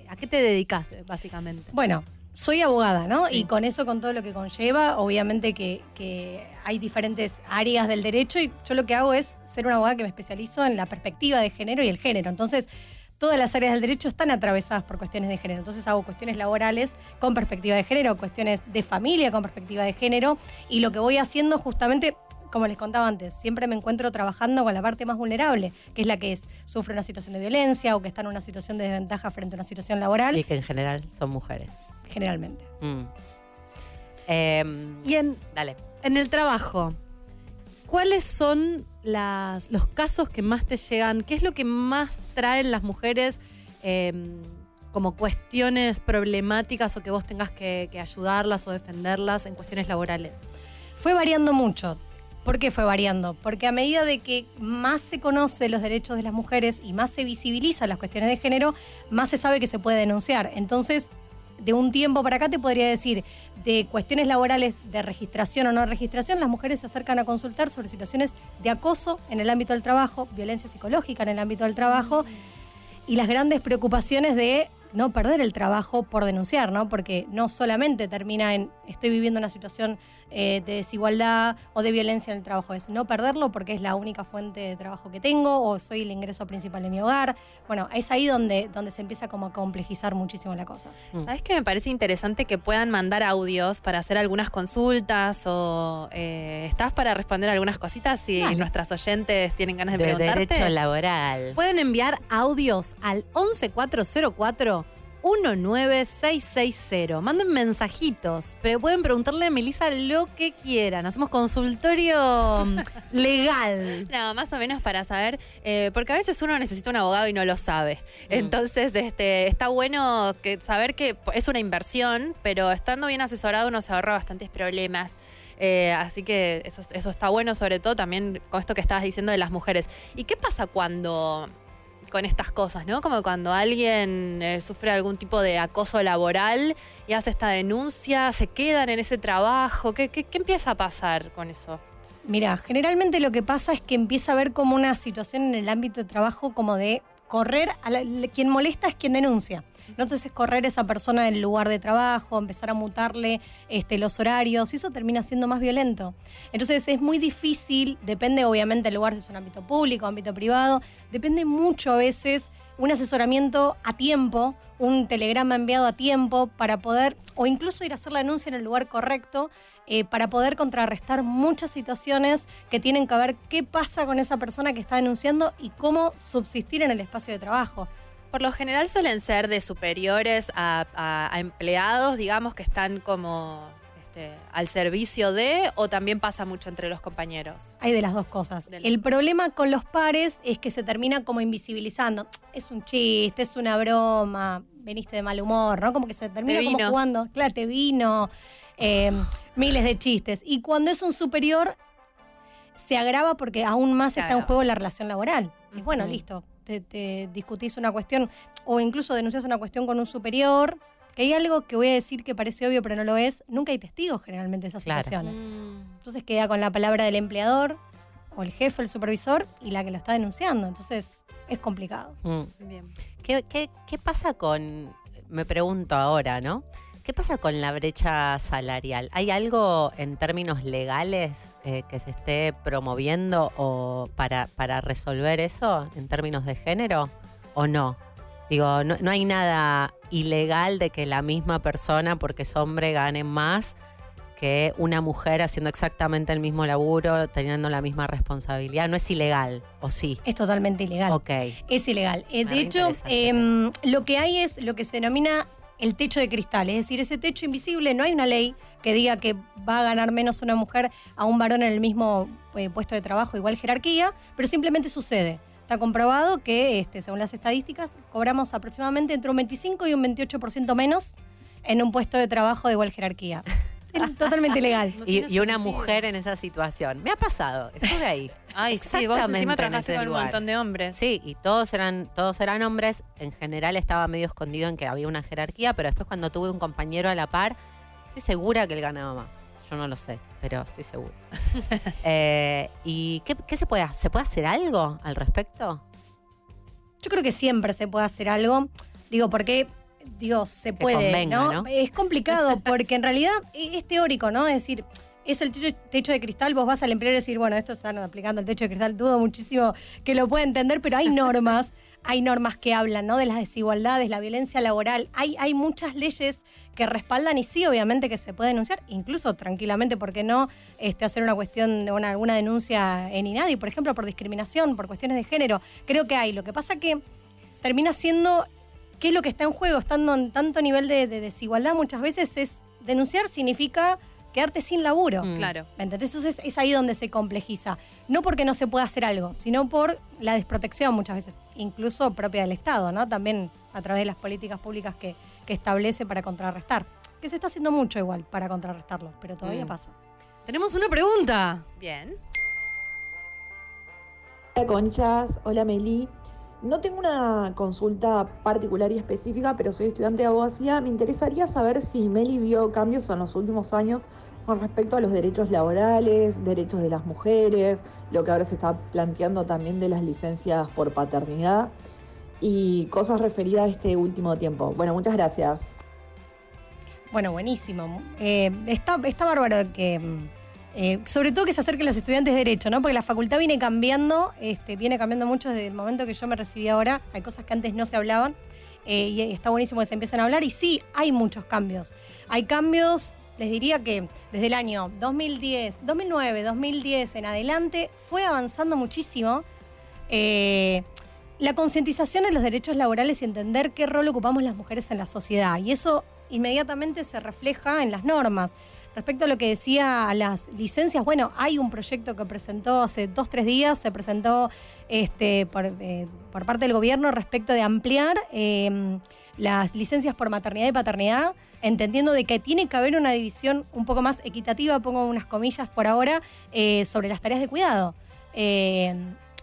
¿a qué te dedicas básicamente? Bueno, soy abogada, ¿no? Sí. Y con eso, con todo lo que conlleva, obviamente que, que hay diferentes áreas del derecho y yo lo que hago es ser una abogada que me especializo en la perspectiva de género y el género. Entonces, todas las áreas del derecho están atravesadas por cuestiones de género. Entonces hago cuestiones laborales con perspectiva de género, cuestiones de familia con perspectiva de género y lo que voy haciendo justamente... Como les contaba antes, siempre me encuentro trabajando con la parte más vulnerable, que es la que es, sufre una situación de violencia o que está en una situación de desventaja frente a una situación laboral, Y que en general son mujeres. Generalmente. Mm. Em, Y en, dale. en el trabajo, ¿cuáles son las, los casos que más te llegan? ¿Qué es lo que más traen las mujeres eh, como cuestiones problemáticas o que vos tengas que, que ayudarlas o defenderlas en cuestiones laborales? Fue variando mucho. ¿Por qué fue variando? Porque a medida de que más se conoce los derechos de las mujeres y más se visibilizan las cuestiones de género, más se sabe que se puede denunciar. Entonces, de un tiempo para acá te podría decir, de cuestiones laborales de registración o no registración, las mujeres se acercan a consultar sobre situaciones de acoso en el ámbito del trabajo, violencia psicológica en el ámbito del trabajo y las grandes preocupaciones de no perder el trabajo por denunciar, ¿no? Porque no solamente termina en estoy viviendo una situación eh, de desigualdad o de violencia en el trabajo, es no perderlo porque es la única fuente de trabajo que tengo o soy el ingreso principal de mi hogar. Bueno, es ahí donde, donde se empieza como a complejizar muchísimo la cosa. ¿Sabes que me parece interesante que puedan mandar audios para hacer algunas consultas o eh, estás para responder algunas cositas si Dale. nuestras oyentes tienen ganas de, De preguntarte? derecho laboral. Pueden enviar audios al 11404 19660. Manden mensajitos, pero pueden preguntarle a Melissa lo que quieran. Hacemos consultorio mm, [laughs] legal. No, más o menos para saber, eh, porque a veces uno necesita un abogado y no lo sabe. Entonces, este, está bueno que saber que es una inversión, pero estando bien asesorado uno se ahorra bastantes problemas. Eh, así que eso, eso está bueno, sobre todo también con esto que estabas diciendo de las mujeres. ¿Y qué pasa cuando con estas cosas, ¿no? Como cuando alguien eh, sufre algún tipo de acoso laboral y hace esta denuncia, se quedan en ese trabajo. ¿Qué, qué, qué empieza a pasar con eso? Mira, generalmente lo que pasa es que empieza a haber como una situación en el ámbito de trabajo como de correr, a la- quien molesta es quien denuncia. Entonces es correr a esa persona del lugar de trabajo, empezar a mutarle este, los horarios, y eso termina siendo más violento. Entonces es muy difícil, depende obviamente del lugar, si es un ámbito público, ámbito privado, depende mucho a veces un asesoramiento a tiempo, un telegrama enviado a tiempo para poder, o incluso ir a hacer la denuncia en el lugar correcto, eh, para poder contrarrestar muchas situaciones que tienen que ver qué pasa con esa persona que está denunciando y cómo subsistir en el espacio de trabajo. Por lo general suelen ser de superiores a, empleados, digamos, que están como este, al servicio de, o también pasa mucho entre los compañeros. Hay de las dos cosas. El problema con los pares es que se termina como invisibilizando. Es un chiste, es una broma, veniste de mal humor, ¿no? Como que se termina Te como jugando. Claro, te vino. eh, miles de chistes. Y cuando es un superior, se agrava porque aún más está en juego la relación laboral. Y bueno, listo, te, te discutís una cuestión o incluso denuncias una cuestión con un superior, que hay algo que voy a decir que parece obvio pero no lo es, nunca hay testigos generalmente de esas Claro. situaciones. Mm. Entonces queda con la palabra del empleador o el jefe, el supervisor y la que lo está denunciando. Entonces es complicado. Mm. Bien. ¿Qué, qué, qué pasa con, me pregunto ahora, ¿no? ¿Qué pasa con la brecha salarial? ¿Hay algo en términos legales eh, que se esté promoviendo o para, para resolver eso en términos de género o no? Digo, no, no hay nada ilegal de que la misma persona, porque es hombre, gane más que una mujer haciendo exactamente el mismo laburo, teniendo la misma responsabilidad. No es ilegal, ¿o sí? Es totalmente ilegal. Ok. Es ilegal. Eh, Me de hecho, em, lo que hay es lo que se denomina el techo de cristal, es decir, ese techo invisible, no hay una ley que diga que va a ganar menos una mujer a un varón en el mismo eh, puesto de trabajo, igual jerarquía, pero simplemente sucede. Está comprobado que, este, según las estadísticas, cobramos aproximadamente entre un 25 y un 28% menos en un puesto de trabajo de igual jerarquía. [laughs] Es totalmente ilegal. No Y, una mujer en esa situación. Me ha pasado, estuve ahí. Ay, sí, vos encima en trabajaste ese con un montón de hombres. Sí, y todos eran, todos eran hombres. En general estaba medio escondido en que había una jerarquía, pero después cuando tuve un compañero a la par, estoy segura que él ganaba más. Yo no lo sé, pero estoy segura. [laughs] Eh, ¿Y qué, qué se puede hacer? ¿Se puede hacer algo al respecto? Yo creo que siempre se puede hacer algo. Digo, porque, digo, se puede, convenga, ¿no? ¿no? Es complicado [laughs] porque en realidad e- es teórico, ¿no? Es decir, es el techo, techo de cristal, vos vas al empleador y decir, bueno, esto están aplicando el techo de cristal, dudo muchísimo que lo pueda entender, pero hay normas, hay normas que hablan, ¿no? De las desigualdades, la violencia laboral, hay, hay muchas leyes que respaldan y sí, obviamente que se puede denunciar, incluso tranquilamente, ¿por qué no este, hacer una cuestión de una, alguna denuncia en INADI, por ejemplo, por discriminación, por cuestiones de género? Creo que hay. Lo que pasa que termina siendo qué es lo que está en juego, estando en tanto nivel de, de desigualdad, muchas veces es denunciar significa quedarte sin laburo. Mm. Claro. ¿Me entendés? Entonces es ahí donde se complejiza. No porque no se pueda hacer algo, sino por la desprotección muchas veces, incluso propia del Estado, ¿no? También a través de las políticas públicas que, que establece para contrarrestar. Que se está haciendo mucho igual para contrarrestarlo, pero todavía Mm. pasa. Tenemos una pregunta. Bien. Hola Conchas, hola Meli. No tengo una consulta particular y específica, pero soy estudiante de abogacía. Me interesaría saber si Meli vio cambios en los últimos años con respecto a los derechos laborales, derechos de las mujeres, lo que ahora se está planteando también de las licencias por paternidad y cosas referidas a este último tiempo. Bueno, muchas gracias. Bueno, buenísimo. Eh, está, está bárbaro que, mm, eh, sobre todo que se acerquen los estudiantes de Derecho, ¿no? Porque la facultad viene cambiando, este, viene cambiando mucho desde el momento que yo me recibí ahora. Hay cosas que antes no se hablaban eh, y está buenísimo que se empiecen a hablar. Y sí, hay muchos cambios. Hay cambios, les diría que desde el año 2010, 2009, 2010 en adelante, fue avanzando muchísimo. Eh, la concientización de los derechos laborales y entender qué rol ocupamos las mujeres en la sociedad. Y eso inmediatamente se refleja en las normas. Respecto a lo que decía a las licencias, bueno, hay un proyecto que presentó hace dos, tres días, se presentó este, por, eh, parte del gobierno respecto de ampliar eh, las licencias por maternidad y paternidad, entendiendo de que tiene que haber una división un poco más equitativa, pongo unas comillas por ahora, eh, sobre las tareas de cuidado. Eh,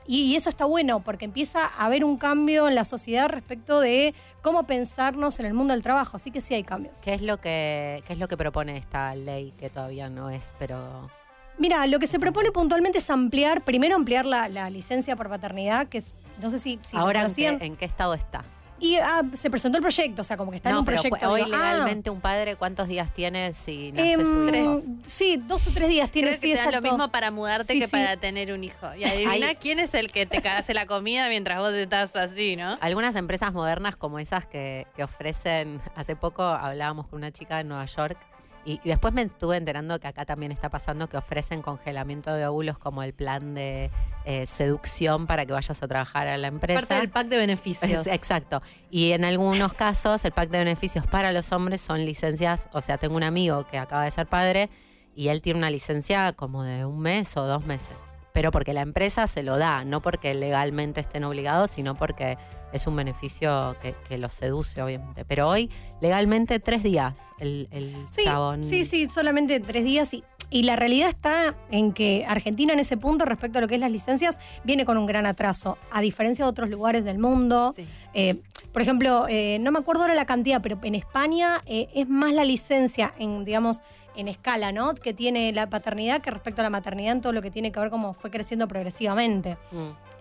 y, eso está bueno porque empieza a haber un cambio en la sociedad respecto de cómo pensarnos en el mundo del trabajo. Así que sí hay cambios. ¿Qué es lo que, qué es lo que propone esta ley que todavía no es, pero Mira, lo que se propone puntualmente es ampliar, primero ampliar la, la licencia por paternidad, que es, no sé si, ahora en qué, en qué estado está? Y ah, se presentó el proyecto, o sea, como que está en un pero proyecto. hoy digo, ah, legalmente un padre, ¿cuántos días tiene si nace em, su hijo? Sí, dos o tres días tiene, Creo que sí, te da lo mismo para mudarte Sí, que sí. para tener un hijo. Y adivina quién es el que te hace la comida mientras vos estás así, ¿no? Algunas empresas modernas como esas que, que ofrecen, hace poco hablábamos con una chica en Nueva York y, y después me estuve enterando que acá también está pasando que ofrecen congelamiento de óvulos como el plan de eh, seducción para que vayas a trabajar a la empresa. Parte del pack de beneficios. Exacto. Y en algunos casos el pack de beneficios para los hombres son licencias, o sea, tengo un amigo que acaba de ser padre y él tiene una licencia como de un mes o dos meses. Pero porque la empresa se lo da, no porque legalmente estén obligados, sino porque es un beneficio que, que los seduce, obviamente. Pero hoy, legalmente, tres días el, el Sí, chabón. sí, sí, solamente tres días y Y la realidad está en que Argentina en ese punto, respecto a lo que es las licencias, viene con un gran atraso, a diferencia de otros lugares del mundo. Eh, por ejemplo, eh, no me acuerdo ahora la cantidad, pero en España eh, es más la licencia en, digamos, en escala, ¿no? Que tiene la paternidad que respecto a la maternidad en todo lo que tiene que ver cómo fue creciendo progresivamente.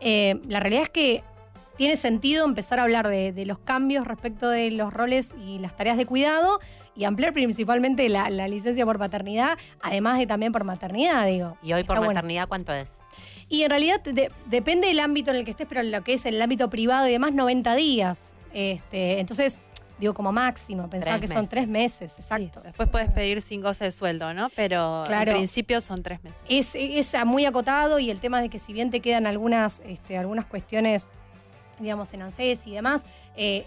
Eh, la realidad es que tiene sentido empezar a hablar de, de los cambios respecto de los roles y las tareas de cuidado y ampliar principalmente la, la licencia por paternidad, además de también por maternidad, digo. ¿Y hoy por Está bueno. maternidad cuánto es? Y en realidad de- depende del ámbito en el que estés, pero en lo que es el ámbito privado y demás, 90 días. Este, entonces, digo, como máximo, pensaba Tres que son tres meses, exacto. Después puedes pedir sin goce de sueldo, ¿no? Pero Claro. en principio son tres meses. Es, es muy acotado y el tema de que si bien te quedan algunas, este, algunas cuestiones, digamos, en ANSES y demás, eh,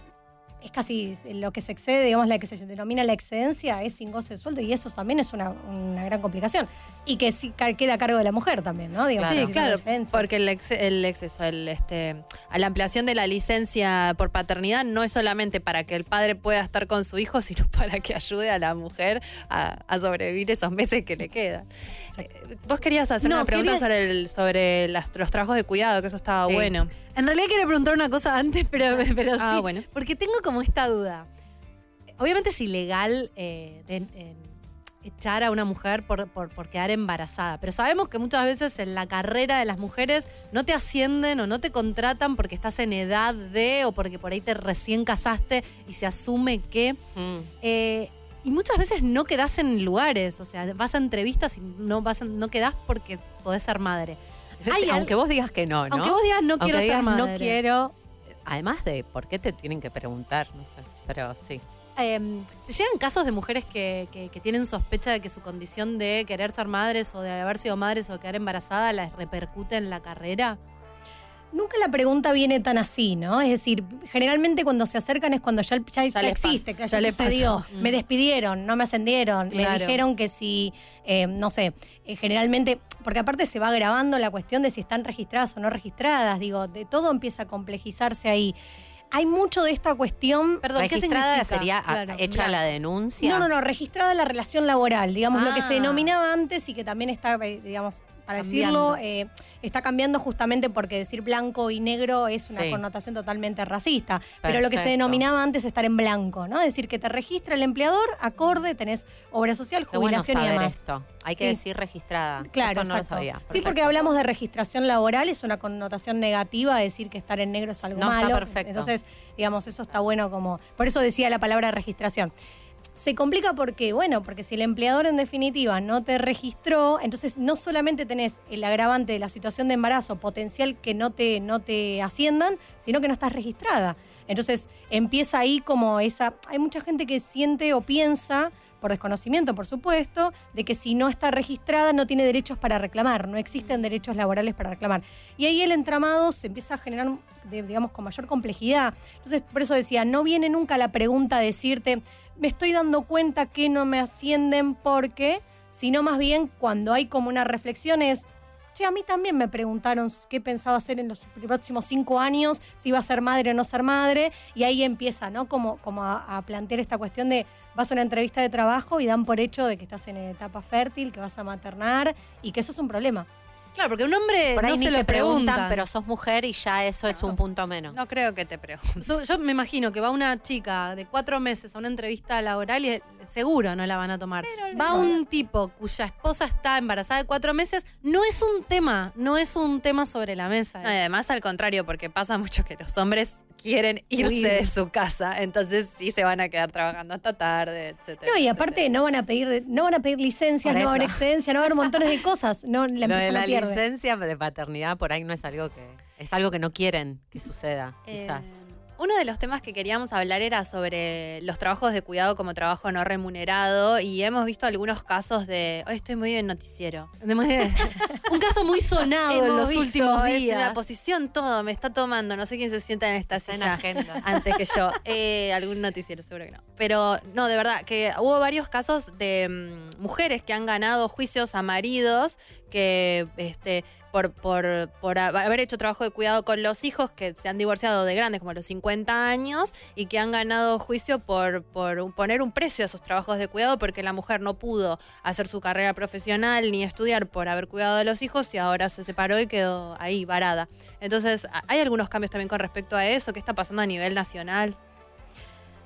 es casi lo que se excede, digamos, la que se denomina la excedencia es sin goce de sueldo y eso también es una, una gran complicación. Y que sí queda a cargo de la mujer también, ¿no? Digamos, sí, claro, porque el, ex- el exceso, el, este, a la ampliación de la licencia por paternidad no es solamente para que el padre pueda estar con su hijo, [laughs] sino para que ayude a la mujer a, a sobrevivir esos meses que le quedan. Eh, Vos querías hacer No, una pregunta quería- sobre, el, sobre las- los trabajos de cuidado, que eso estaba Sí. bueno. En realidad quería preguntar una cosa antes, pero, [laughs] pero Ah, sí. bueno. Porque tengo como esta duda. Obviamente es ilegal eh, de- echar a una mujer por, por- por quedar embarazada, pero sabemos que muchas veces en la carrera de las mujeres no te ascienden o no te contratan porque estás en edad de o porque por ahí te recién casaste y se asume que... eh, y muchas veces no quedás en lugares, o sea, vas a entrevistas y no, vas a- no quedás porque podés ser madre. Hay aunque vos digas que no, ¿no? Aunque vos digas, no Aunque quiero ser madre. No quiero. Además de por qué te tienen que preguntar, no sé. Pero sí. Eh, ¿Te llegan casos de mujeres que, que- que tienen sospecha de que su condición de querer ser madres o de haber sido madres o quedar embarazada les repercute en la carrera? Nunca la pregunta viene tan así, ¿no? Es decir, generalmente cuando se acercan es cuando ya, ya, ya les existe, que ya, ya le sucedió. pasó. Me despidieron, no me ascendieron, me Claro. dijeron que si, eh, no sé, eh, generalmente, porque aparte se va grabando la cuestión de si están registradas o no registradas, digo, de todo empieza a complejizarse ahí. Hay mucho de esta cuestión. Perdón, ¿qué Registrada sería a- Claro, hecha claro. la denuncia. No, no, no, registrada la relación laboral, digamos, lo que se Ah. denominaba antes y que también está, eh, digamos, para Cambiando. decirlo, eh, está cambiando justamente porque decir blanco y negro es una Sí. connotación totalmente racista. Pero lo que se denominaba antes es estar en blanco, ¿no? Es decir, que te registra el empleador, acorde, tenés obra social, bueno jubilación y demás. esto. Hay que Sí. decir registrada. Claro, no lo. Sí, porque hablamos de registración laboral, es una connotación negativa decir que estar en negro es algo No, está malo. perfecto. Entonces, digamos, eso está bueno como. Por eso decía la palabra registración. Se complica porque, bueno, porque si el empleador en definitiva no te registró, entonces no solamente tenés el agravante de la situación de embarazo potencial que no te, no te asciendan, sino que no estás registrada. Entonces empieza ahí como esa. Hay mucha gente que siente o piensa, por desconocimiento por supuesto, de que si no está registrada no tiene derechos para reclamar, no existen derechos laborales para reclamar. Y ahí el entramado se empieza a generar, digamos, con mayor complejidad. Entonces, por eso decía, no viene nunca la pregunta a decirte, me estoy dando cuenta que no me ascienden porque, sino más bien cuando hay como una reflexión es, che, a mí también me preguntaron qué pensaba hacer en los próximos cinco años, si iba a ser madre o no ser madre, y ahí empieza, ¿no? Como, como a, a plantear esta cuestión de vas a una entrevista de trabajo y dan por hecho de que estás en etapa fértil, que vas a maternar y que eso es un problema. Claro, porque un hombre Por ahí no ni se te lo preguntan, preguntan. pero sos mujer y ya eso es un punto menos. No creo que te pregunten. So- Yo me imagino que va una chica de cuatro meses a una entrevista laboral y eh, seguro no la van a tomar. Va un tipo cuya esposa está embarazada de cuatro meses, no es un tema, no es un tema sobre la mesa. No, y además al contrario, porque pasa mucho que los hombres quieren irse de su casa, entonces sí se van a quedar trabajando hasta tarde, etcétera. No, y aparte no van a pedir, no van a pedir licencias, Por no va a haber excedencia, no va a haber montones de cosas. No, la empresa de no la pierde. licencia de paternidad por ahí no es algo que es algo que no quieren que suceda, Eh, quizás. Uno de los temas que queríamos hablar era sobre los trabajos de cuidado como trabajo no remunerado y hemos visto algunos casos de... Hoy estoy muy en noticiero. [laughs] un caso muy sonado en los visto, últimos días. La posición, todo, me está tomando. No sé quién se sienta en esta Está en silla agenda. [laughs] antes que yo. Eh, algún noticiero, seguro que no. pero no, de verdad, que hubo varios casos de mm, mujeres que han ganado juicios a maridos que este, por, por, por ha- haber hecho trabajo de cuidado con los hijos que se han divorciado de grandes, como a los 50 años, y que han ganado juicio por, por poner un precio a esos trabajos de cuidado porque la mujer no pudo hacer su carrera profesional ni estudiar por haber cuidado de los hijos y ahora se separó y quedó ahí varada. Entonces, a- hay algunos cambios también con respecto a eso. ¿Qué está pasando a nivel nacional?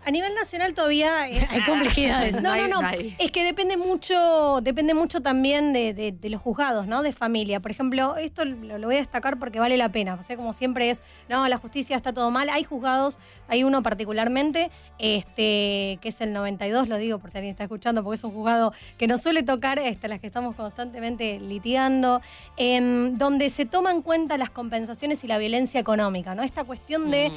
A nivel nacional todavía eh, hay complejidades. No, No no. Es que depende mucho, depende mucho también de, de- de los juzgados, ¿no? De familia. Por ejemplo, esto lo, lo voy a destacar porque vale la pena. O sea, como siempre es, no, la justicia está todo mal. Hay juzgados, hay uno particularmente, este, que es el 92, lo digo por si alguien está escuchando, porque es un juzgado que nos suele tocar, este, las que estamos constantemente litigando, em, donde se toman en cuenta las compensaciones y la violencia económica, ¿no? Esta cuestión de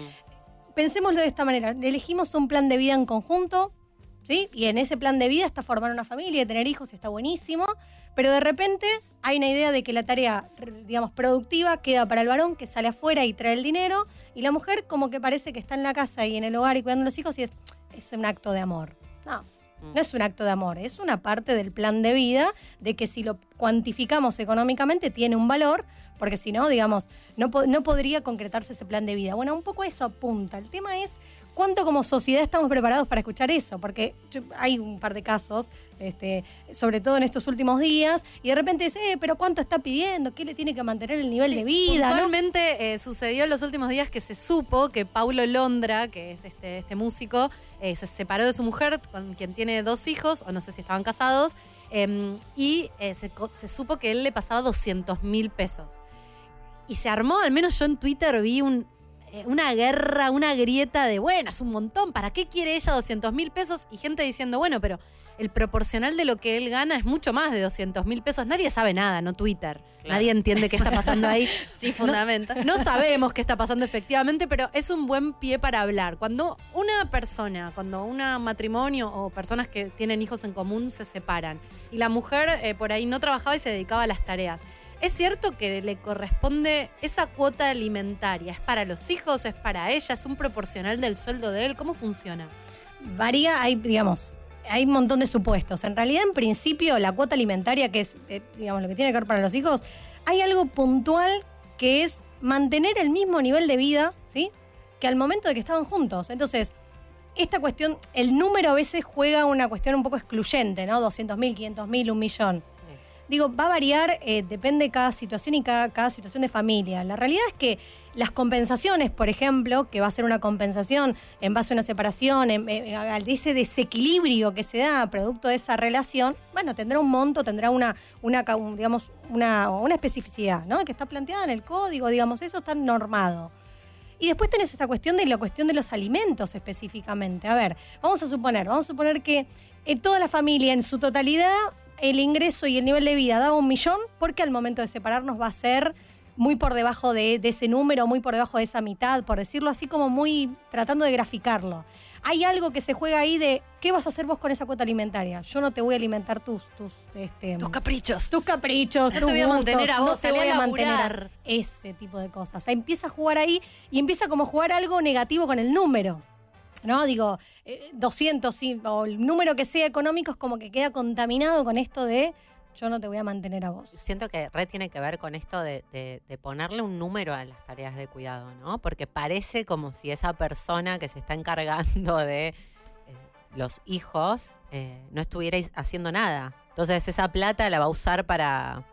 pensémoslo de esta manera, elegimos un plan de vida en conjunto, ¿sí? Y en ese plan de vida está formar una familia, tener hijos, está buenísimo, pero de repente hay una idea de que la tarea, digamos, productiva queda para el varón que sale afuera y trae el dinero, y la mujer como que parece que está en la casa y en el hogar y cuidando a los hijos y es, es un acto de amor. No. No es un acto de amor, es una parte del plan de vida de que si lo cuantificamos económicamente tiene un valor, porque si no, digamos, no, po- no podría concretarse ese plan de vida. Bueno, un poco eso apunta. El tema es cuánto como sociedad estamos preparados para escuchar eso, porque yo- hay un par de casos, este, sobre todo en estos últimos días, y de repente dice, eh, pero ¿cuánto está pidiendo? ¿Qué le tiene que mantener el nivel de vida? ¿no? Puntualmente eh, sucedió en los últimos días que se supo que Paulo Londra, que es este, este músico, eh, se separó de su mujer, con quien tiene dos hijos, o no sé si estaban casados, em, y se, se supo que él le pasaba 200 mil pesos. Y se armó, al menos yo en Twitter vi un, eh, una guerra, una grieta de, bueno, es un montón, ¿para qué quiere ella 200 mil pesos? Y gente diciendo, bueno, pero el proporcional de lo que él gana es mucho más de 200 mil pesos. Nadie sabe nada, no Twitter. Nadie entiende qué está pasando ahí. [laughs] Sí, fundamenta. No, no sabemos qué está pasando efectivamente, pero es un buen pie para hablar. Cuando una persona, cuando un matrimonio o personas que tienen hijos en común se separan y la mujer eh, por ahí no trabajaba y se dedicaba a las tareas, ¿Es cierto que le corresponde esa cuota alimentaria? ¿Es para los hijos? ¿Es para ella? ¿Es un proporcional del sueldo de él? ¿Cómo funciona? varía, hay, digamos, hay un montón de supuestos. En realidad, en principio, la cuota alimentaria, que es, eh, digamos, lo que tiene que ver para los hijos, hay algo puntual que es mantener el mismo nivel de vida, ¿sí? Que al momento de que estaban juntos. Entonces, esta cuestión, el número a veces juega una cuestión un poco excluyente, ¿no? 200 mil, 500 mil, un millón. Digo, va a variar, eh, depende de cada situación y cada, situación de familia. La realidad es que las compensaciones, por ejemplo, que va a ser una compensación en base a una separación, en, ese desequilibrio que se da producto de esa relación, bueno, tendrá un monto, tendrá una, una digamos, una, una especificidad, ¿no? Que está planteada en el código, digamos, eso está normado. Y después tenés esta cuestión de la cuestión de los alimentos específicamente. A ver, vamos a suponer, vamos a suponer que en toda la familia, en su totalidad, el ingreso y el nivel de vida daba un millón, porque al momento de separarnos va a ser muy por debajo de, de ese número, muy por debajo de esa mitad, por decirlo así como muy tratando de graficarlo. Hay algo que se juega ahí de qué vas a hacer vos con esa cuota alimentaria. Yo no te voy a alimentar tus tus este, Tus caprichos. tus caprichos, No tus te voy a gustos, mantener a no vos, te salí voy a a mantener ese tipo de cosas. O sea, empieza a jugar ahí y empieza como a jugar algo negativo con el número. ¿No? Digo, eh, 200 sí, o el número que sea económico es como que queda contaminado con esto de yo no te voy a mantener a vos. Siento que red tiene que ver con esto de ponerle un número a las tareas de cuidado, ¿no? Porque parece como si esa persona que se está encargando de eh, los hijos eh, no estuviera haciendo nada. Entonces esa plata la va a usar para...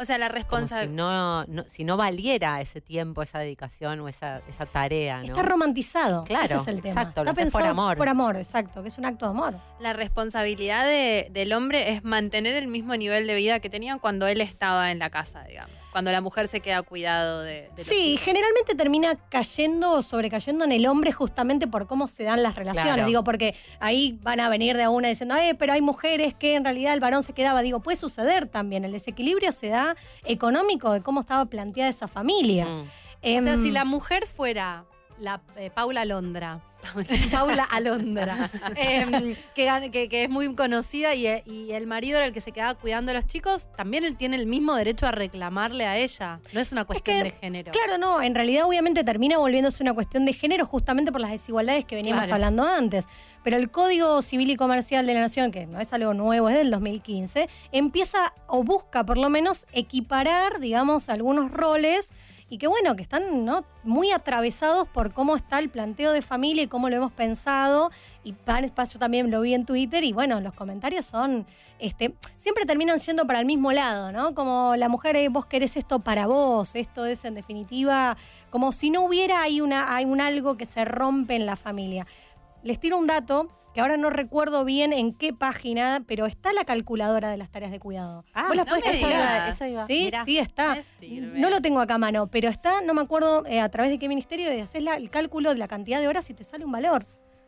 O sea, la si responsabilidad. no, no- si no valiera ese tiempo, esa dedicación o esa, esa tarea, ¿no? Está romantizado. Claro, ese es el tema. exacto, lo Está por amor. Por amor, exacto, que es un acto de amor. La responsabilidad de- del hombre es mantener el mismo nivel de vida que tenían cuando él estaba en la casa, digamos. Cuando la mujer se queda a cuidado de, de los Sí, hijos. generalmente termina cayendo o sobrecayendo en el hombre justamente por cómo se dan las relaciones. Claro. Digo, porque ahí van a venir de a una diciendo, eh, pero hay mujeres que en realidad el varón se quedaba. Digo, puede suceder también. El desequilibrio se da económico de cómo estaba planteada esa familia. Mm. O sea, Em, si la mujer fuera la eh, Paula Londra. [laughs] Paula Alondra, em, que, gan- que- que es muy conocida y, y el marido era el que se quedaba cuidando a los chicos, también él tiene el mismo derecho a reclamarle a ella. No es una cuestión de género. Claro, no, en realidad obviamente termina volviéndose una cuestión de género justamente por las desigualdades que veníamos Claro. hablando antes. Pero el Código Civil y Comercial de la Nación, que no es algo nuevo, es del 2015, empieza o busca por lo menos equiparar, digamos, algunos roles y que bueno, que están ¿no? muy atravesados por cómo está el planteo de familia y cómo lo hemos pensado. Y espacio también lo vi en Twitter y bueno, los comentarios son, este, siempre terminan siendo para el mismo lado, ¿no? Como la mujer, eh, vos querés esto para vos, esto es en definitiva, como si no hubiera hay, una, hay un algo que se rompe en la familia. Les tiro un dato que ahora no recuerdo bien en qué página, pero está la calculadora de las tareas de cuidado. Ah, ¿Vos las no podés me calcular? digas. Eso iba. Sí, Mirá. sí está. No lo tengo acá a mano, pero está, no me acuerdo eh, a través de qué ministerio, y haces la- el cálculo de la cantidad de horas y te sale un valor.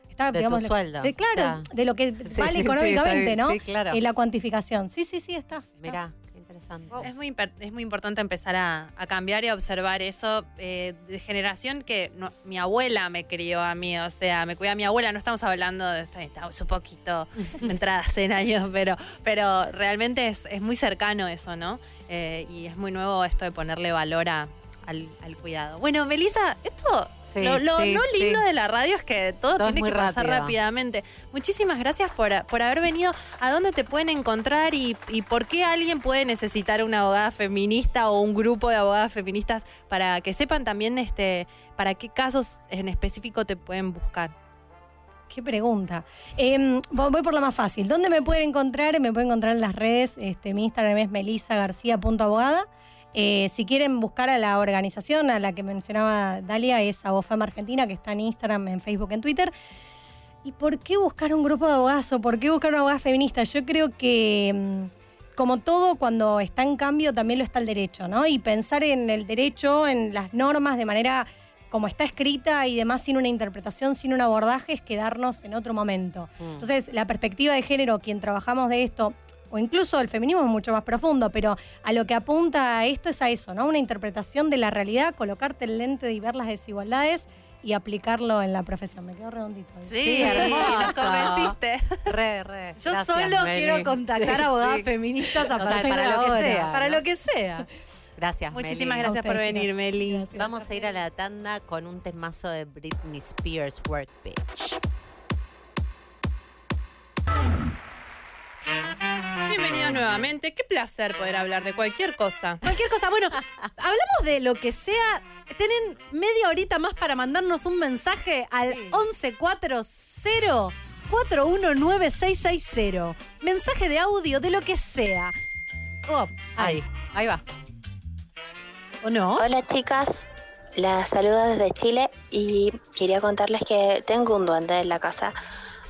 Está, De tu digamos, sueldo. de- claro, de lo que Sí, vale sí, económicamente, está. ¿no? Sí, claro. Eh, la cuantificación. Sí, sí, sí, está. Mirá, Es muy, es muy importante empezar a, a cambiar y a observar eso eh, de generación que no- mi abuela me crió a mí, o sea, me cuida a mi abuela, no estamos hablando de, estamos un poquito [laughs] entradas en años, pero, pero realmente es, es muy cercano eso, ¿no? Eh, y es muy nuevo esto de ponerle valor a- al, al cuidado. Bueno, Melissa, esto, Sí, lo, lo sí, no sí. lindo de la radio es que todo, tiene que pasar rápido. rápidamente. Muchísimas gracias por, por haber venido. ¿A dónde te pueden encontrar y, y por qué alguien puede necesitar una abogada feminista o un grupo de abogadas feministas para que sepan también este para qué casos en específico te pueden buscar? Qué pregunta. Em, vo- voy por la más fácil. ¿Dónde me pueden encontrar? Me pueden encontrar en las redes. Este, mi Instagram es melisagarcia.abogada. Eh, si quieren buscar a la organización a la que mencionaba Dalia, es Abofem Argentina, que está en Instagram, en Facebook, en Twitter. ¿Y por qué buscar un grupo de abogados o por qué buscar una abogada feminista? Yo creo que, mm, como todo, cuando está en cambio, también lo está el derecho, ¿no? Y pensar en el derecho, en las normas de manera como está escrita y demás, sin una interpretación, sin un abordaje, es quedarnos en otro momento. Mm. Entonces, la perspectiva de género, quien trabajamos de esto, o incluso el feminismo es mucho más profundo, pero a lo que apunta a esto es a eso, ¿no? Una interpretación de la realidad, colocarte el lente y ver las desigualdades y aplicarlo en la profesión. Me quedo redondito. ahí. Sí, nos convenciste. Re, re. Yo Gracias, solo Meli. quiero contactar Sí, a abogadas sí. feministas a Total, partir para de lo que sea, Para ¿no? lo que sea. Gracias, Muchísimas Meli. gracias por venir, Meli. Vamos a ir a la tanda con un temazo de Britney Spears, Work Bitch. Bienvenidos nuevamente. Qué placer poder hablar de cualquier cosa. Cualquier cosa. Bueno, hablamos de lo que sea. Tienen media horita más para mandarnos un mensaje al 1140 419660. Mensaje de audio de lo que sea. Oh, Ahí, ahí va. ¿O no? Hola chicas, las saludo desde Chile y quería contarles que tengo un duende en la casa.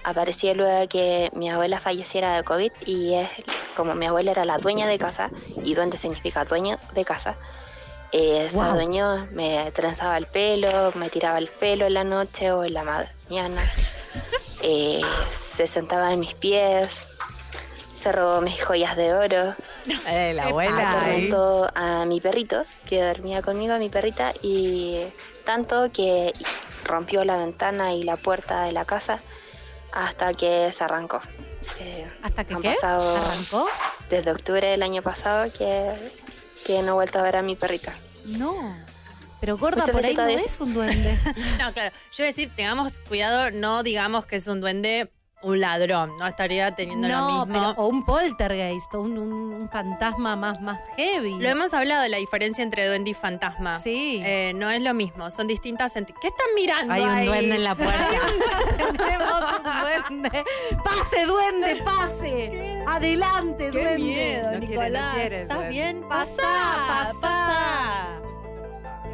Apareció luego de que mi abuela falleciera de COVID y es como mi abuela era la dueña de casa y duende significa dueño de casa. eh, ese Wow. dueño me trenzaba el pelo, me tiraba el pelo en la noche o en la mañana. [laughs] eh, se sentaba en mis pies, se robó mis joyas de oro. Eh, la abuela. Atormentó a mi perrito, que dormía conmigo, mi perrita, y tanto que rompió la ventana y la puerta de la casa hasta que se arrancó. Eh, ¿Hasta que qué? pasado ¿Arrancó? Desde octubre del año pasado que, que no he vuelto a ver a mi perrita. No. Pero gorda, por ahí no es un duende. [laughs] No, claro. Yo voy a decir, tengamos cuidado, no digamos que es un duende, un ladrón. No estaría teniendo lo No, mismo. pero, o un poltergeist, o un, un- un fantasma más, más heavy. Lo hemos hablado, la diferencia entre duende y fantasma. Sí. Eh, no es lo mismo, son distintas ¿Qué están mirando Hay un ahí? duende en la puerta. [laughs] Tenemos un duende. Pase, duende, pase. Adelante, Qué duende. miedo, No quiere, Nicolás. no quiere, ¿Estás duende. bien? Pasa, Pasa, pasa. pasa.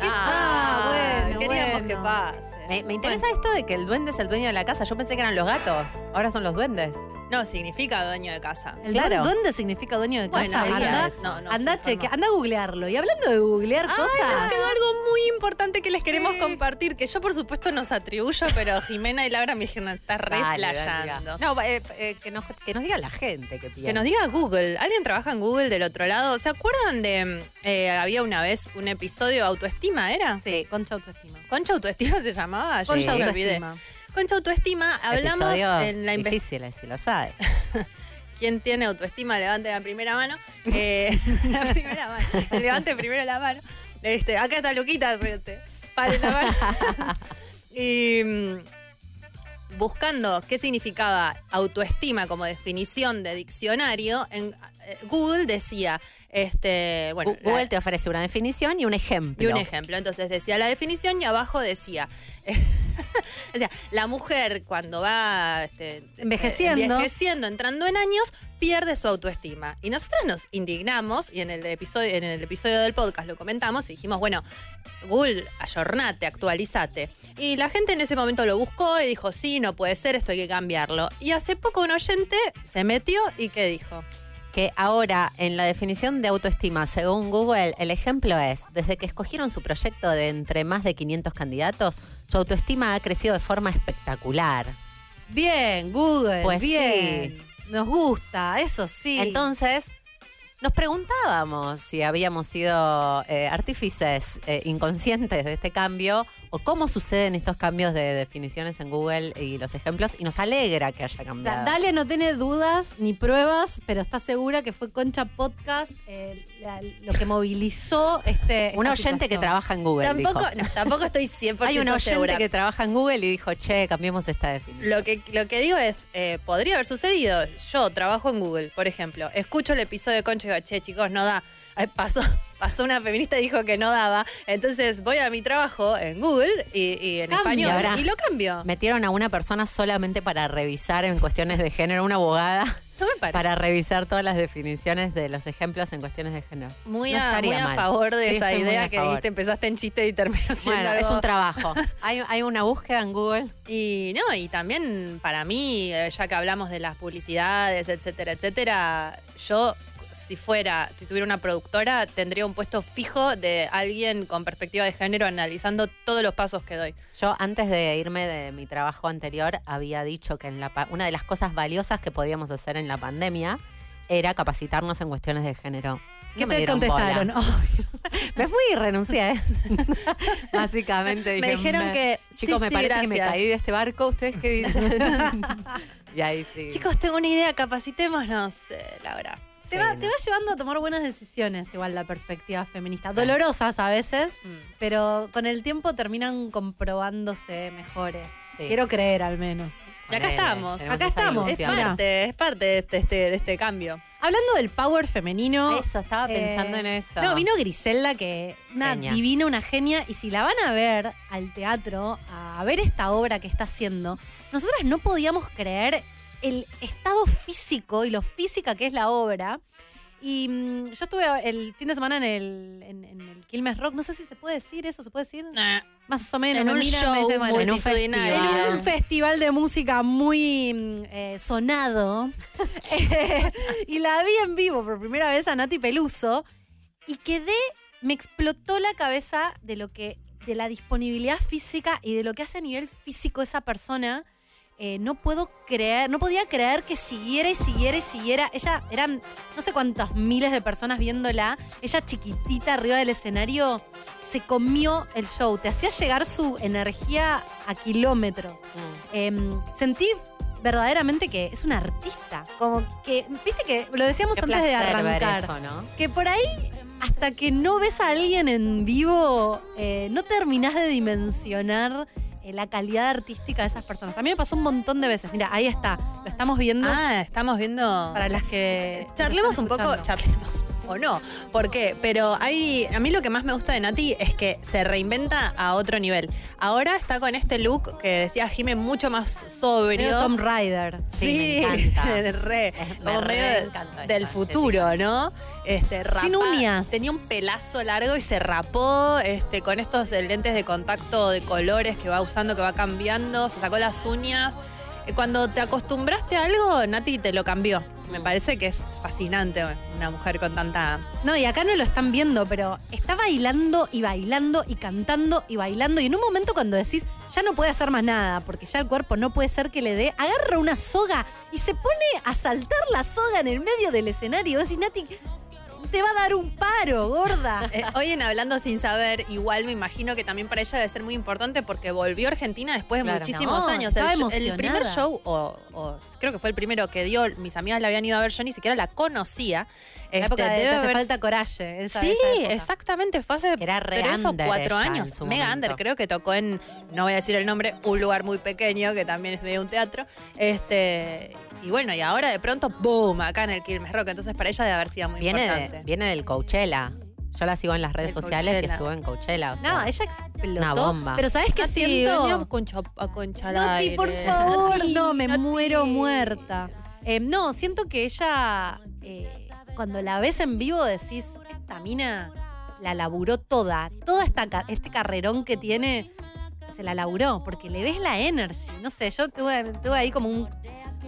Ah, bueno, Queríamos bueno. que pase. Me, me interesa esto de que el duende es el dueño de la casa. Yo pensé que eran los gatos. Ahora son los duendes. No, significa dueño de casa. El Claro. duende- duende significa dueño de Bueno, casa. ahí anda, es. No, no, anda, cheque- no. anda a googlearlo. Y hablando de googlear Ay, cosas. nos quedó algo muy importante que les queremos compartir, que yo por supuesto nos atribuyo, pero [laughs] Jimena y Laura me dijeron, está re Dale, dale, flasheando. diga. No, eh, eh, que, nos, que nos diga la gente que piensa. Que nos diga Google. ¿Alguien trabaja en Google del otro lado? ¿Se acuerdan de. eh, había una vez un episodio de autoestima, ¿era? Sí, concha autoestima. Concha Autoestima se llamaba. Yo Concha. Autoestima. Concha Autoestima, hablamos Episodios en la investigación. difíciles, si lo sabe. [laughs] ¿Quién tiene autoestima? Levante la primera mano. Eh, [laughs] la primera mano. Levante primero la mano. Este, acá está Luquita. Pare la mano. [laughs] y mm, buscando qué significaba autoestima como definición de diccionario, en eh, Google decía, este, bueno, Google la- te ofrece una definición y un ejemplo. y un ejemplo. Entonces decía la definición y abajo decía. [laughs] decía, la mujer cuando va este, Envejeciendo. eh, envejeciendo, entrando en años, pierde su autoestima. Y nosotros nos indignamos, y en el episodio, en el episodio del podcast lo comentamos, y dijimos, bueno, Google, ayornate, actualizate. Y la gente en ese momento lo buscó y dijo, sí, no puede ser, esto hay que cambiarlo. Y hace poco un oyente se metió y ¿qué dijo? Que ahora, en la definición de autoestima, según Google, el ejemplo es, desde que escogieron su proyecto de entre más de 500 candidatos, su autoestima ha crecido de forma espectacular. Bien, Google. Pues bien. Nos gusta, eso sí. Entonces, nos preguntábamos si habíamos sido eh, artífices eh, inconscientes de este cambio o cómo suceden estos cambios de definiciones en Google y los ejemplos, y nos alegra que haya O sea, cambiado. Dalia no tiene dudas ni pruebas, pero está segura que fue Concha Podcast eh, la- lo que movilizó este. un oyente que trabaja en Google. Tampoco, dijo. no, tampoco estoy [laughs] 100% Hay un oyente segura. que trabaja en Google y dijo, che, cambiemos esta definición. Lo que, lo que digo es, eh, podría haber sucedido. Yo trabajo en Google, por ejemplo. Escucho el episodio de Concha y digo, che, chicos, no da. Pasó, [laughs] pasó una feminista y dijo que no daba. Entonces voy a mi trabajo en Google y, y en Cambia. español y lo cambio. Metieron a una persona solamente para revisar en cuestiones de género, una abogada, No me parece. para revisar todas las definiciones de los ejemplos en cuestiones de género. Muy, No a, muy a favor de Sí, esa idea que empezaste en chiste y terminó siendo Bueno, es un trabajo. [laughs] Hay, hay una búsqueda en Google. Y no, y también para mí, eh, ya que hablamos de las publicidades, etcétera, etcétera, yo si fuera, si tuviera una productora, tendría un puesto fijo de alguien con perspectiva de género analizando todos los pasos que doy. Yo antes de irme de mi trabajo anterior había dicho que en la pa- una de las cosas valiosas que podíamos hacer en la pandemia era capacitarnos en cuestiones de género. ¿Qué No te contestaron? [laughs] Me fui y renuncié. [laughs] Básicamente dije, Me dijeron que, chicos, sí, me sí, parece que me gracias". caí de este barco. ¿Ustedes qué dicen? [laughs] y ahí sí. Chicos, tengo una idea, capacitémonos, eh, Laura. Te va, te va llevando a tomar buenas decisiones, igual la perspectiva feminista. Dolorosas a veces, Mm. pero con el tiempo terminan comprobándose mejores. Sí. Quiero creer al menos. Y acá estamos. Acá estamos. Es parte, es parte de este, este- de este cambio. Hablando del power femenino. Eso, estaba pensando eh, en eso. No, vino Griselda, que una Genia. divina, una genia. Y si la van a ver al teatro, a ver esta obra que está haciendo, nosotras no podíamos creer el estado físico y lo física que es la obra. Y mm, yo estuve el fin de semana en el, en, en el Quilmes Rock. No sé si se puede decir eso, ¿se puede decir? Más o menos. En me un miran, me show dicen, bueno, en un multitudinario. en un festival de música muy mm, eh, sonado. [laughs] [laughs] Y la vi en vivo por primera vez a Nati Peluso. Y quedé, me explotó la cabeza de lo que, de la disponibilidad física y de lo que hace a nivel físico esa persona. Eh, no puedo creer, no podía creer que siguiera y siguiera y siguiera. Ella, eran no sé cuántas miles de personas viéndola. Ella chiquitita arriba del escenario, se comió el show. Te hacía llegar su energía a kilómetros. Mm. Em, sentí verdaderamente que es una artista. Como que, viste que lo decíamos Qué antes de arrancar. eso, ¿no? Que por ahí, hasta que no ves a alguien en vivo, eh, no terminás de dimensionar la calidad artística de esas personas. A mí me pasó un montón de veces. Mira, ahí está. Lo estamos viendo Ah, estamos viendo. para las que. Charlemos un poco, charlemos o no. ¿Por qué? Pero hay. A mí lo que más me gusta de Nati es que se reinventa a otro nivel. Ahora está con este look que decía Jime mucho más Medio sobrio. Tom Rider. Sí, me encanta. [laughs] re, Es- me como re medio de- encanta del futuro, ¿no? Este, Sin rapa- uñas. Tenía un pelazo largo y se rapó este, con estos lentes de contacto de colores que va usando, que va cambiando, se sacó las uñas. Cuando te acostumbraste a algo, Nati te lo cambió. Me parece que es fascinante una mujer con tanta... No, y acá no lo están viendo, pero está bailando y bailando y cantando y bailando. Y en un momento cuando decís, ya no puede hacer más nada, porque ya el cuerpo no puede ser que le dé, agarra una soga y se pone a saltar la soga en el medio del escenario. Y Nati, te va a dar un paro, gorda. [laughs] Eh, hoy en Hablando Sin Saber, igual me imagino que también para ella debe ser muy importante porque volvió a Argentina después de Claro. muchísimos No, años. El, el primer show, o, o creo que fue el primero que dio, mis amigas la habían ido a ver, yo ni siquiera la conocía. En la época de debe Te hace haber- falta coraje. esa- sí, esa exactamente. Fue hace Era re tres o cuatro años. Mega momento. under, creo que tocó en, no voy a decir el nombre, un lugar muy pequeño que también es medio un teatro. Este, y bueno, y ahora de pronto, boom, acá en el Quilmes Rock. Entonces para ella debe haber sido muy Viene, importante. de- viene del Coachella. Yo la sigo en las redes sociales Coachella. y estuvo en Coachella. o sea, No, ella explotó. Una bomba. Pero ¿sabes qué Nati, siento? vení a Concha, Nati, por favor, Nati, no, me Nati. muero muerta. Eh, no, siento que ella, eh, cuando la ves en vivo, decís, esta mina la laburó toda. Ca- este carrerón que tiene, se la laburó, porque le ves la energy. No sé, yo tuve, tuve ahí como un,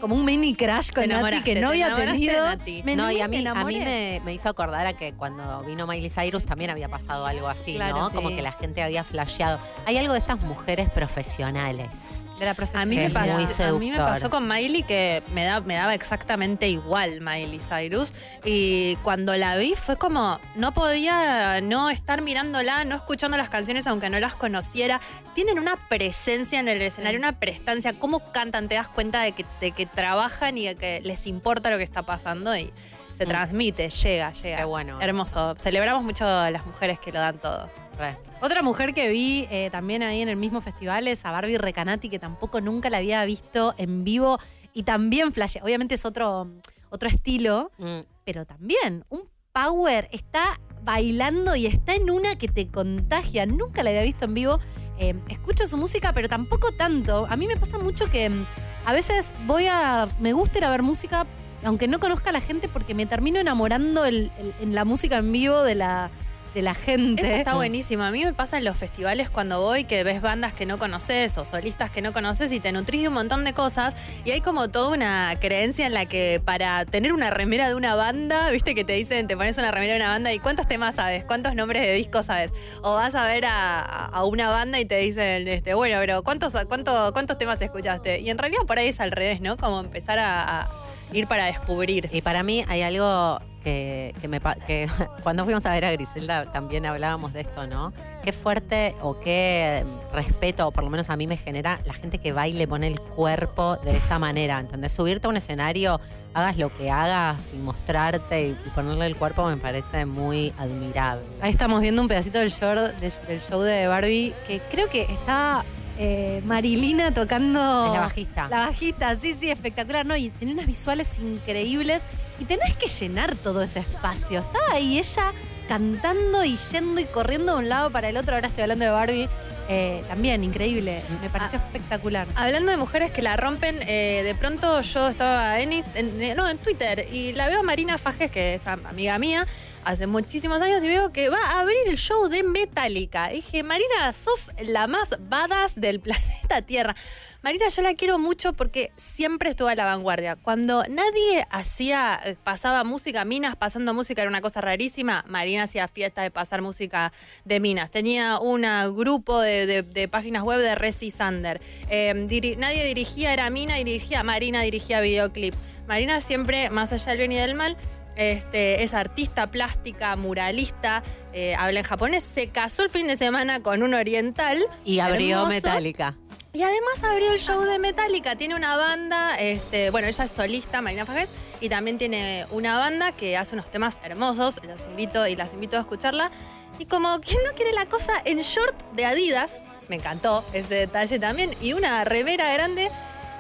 como un mini crash con Nati que no había tenido. Me no, y a mí, me a mí me, me hizo acordar a que cuando vino Miley Cyrus también había pasado algo así, Claro, ¿no? sí. Como que la gente había flasheado. Hay algo de estas mujeres profesionales. De la A mí, me pasó, muy a mí me pasó con Miley que me, da, me daba exactamente igual Miley Cyrus. Y cuando la vi fue como, no podía no estar mirándola, no escuchando las canciones aunque no las conociera. Tienen una presencia en el escenario, una prestancia. Cómo cantan, te das cuenta de que, de que trabajan y de que les importa lo que está pasando y se Mm. transmite, llega, llega. Qué bueno. Hermoso. Celebramos mucho a las mujeres que lo dan todo. Re. Otra mujer que vi eh, también ahí en el mismo festival es a Barbie Recanati, que tampoco nunca la había visto en vivo y también flash. Obviamente es otro, otro estilo, Mm. pero también un power. Está bailando y está en una que te contagia. Nunca la había visto en vivo. Eh, escucho su música, pero tampoco tanto. A mí me pasa mucho que mm, a veces voy a. Me gusta ir a ver música, aunque no conozca a la gente, porque me termino enamorando en la música en vivo de la, de la gente. Eso está buenísimo. A mí me pasa en los festivales cuando voy que ves bandas que no conoces o solistas que no conoces y te nutrís de un montón de cosas. Y hay como toda una creencia en la que para tener una remera de una banda, viste que te dicen, te pones una remera de una banda y cuántos temas sabes, cuántos nombres de discos sabes. O vas a ver a, a una banda y te dicen, este, bueno, pero ¿cuántos, cuánto- cuántos temas escuchaste? Y en realidad por ahí es al revés, ¿no? Como empezar a ir para descubrir. Y para mí hay algo que, que me que [laughs] cuando fuimos a ver a Griselda también hablábamos de esto, ¿no? Qué fuerte o qué respeto, o por lo menos a mí me genera la gente que baile, pone el cuerpo de esa manera, ¿entendés? Subirte a un escenario, hagas lo que hagas y mostrarte y, y ponerle el cuerpo me parece muy admirable. Ahí estamos viendo un pedacito del show, de- del show de Barbie, que creo que está eh, Marilina tocando. Es la bajista. La bajista, sí, sí, espectacular. No, y tiene unas visuales increíbles. Y tenés que llenar todo ese espacio. Estaba ahí ella cantando y yendo y corriendo de un lado para el otro. Ahora estoy hablando de Barbie. Eh, también, increíble. Me pareció espectacular. Hablando de mujeres que la rompen, eh, de pronto yo estaba en, eh, no, en Twitter y la veo a Marina Fajes, que es am- amiga mía, hace muchísimos años, y veo que va a abrir el show de Metallica. Y dije, Marina, sos la más badass del [laughs] planeta Tierra. Marina, yo la quiero mucho porque siempre estuvo a la vanguardia. Cuando nadie hacía, eh, pasaba música, minas pasando música era una cosa rarísima, Marina hacía fiesta de pasar música de minas. Tenía un grupo de, de- de páginas web de Resi Sander. Eh, diri- nadie dirigía, era Mina y dirigía, Marina dirigía videoclips. Marina siempre, más allá del bien y del mal, este, es artista plástica, muralista, eh, habla en japonés, se casó el fin de semana con un oriental. Y abrió. Metallica. Y además abrió el show de Metallica. Tiene una banda, este, bueno, ella es solista, Marina Fajes, y también tiene una banda que hace unos temas hermosos. Los invito y las invito a escucharla. Y como quien no quiere la cosa, en short de Adidas, me encantó ese detalle también, y una remera grande.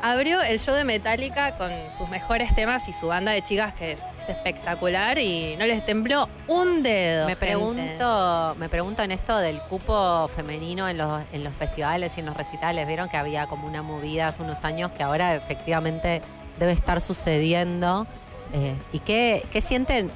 Abrió el show de Metallica con sus mejores temas y su banda de chicas que es, es espectacular y no les tembló un dedo. Me gente. pregunto, me pregunto en esto del cupo femenino en los, en los festivales y en los recitales. Vieron que había como una movida hace unos años que ahora efectivamente debe estar sucediendo. Eh, ¿Y qué, qué sienten,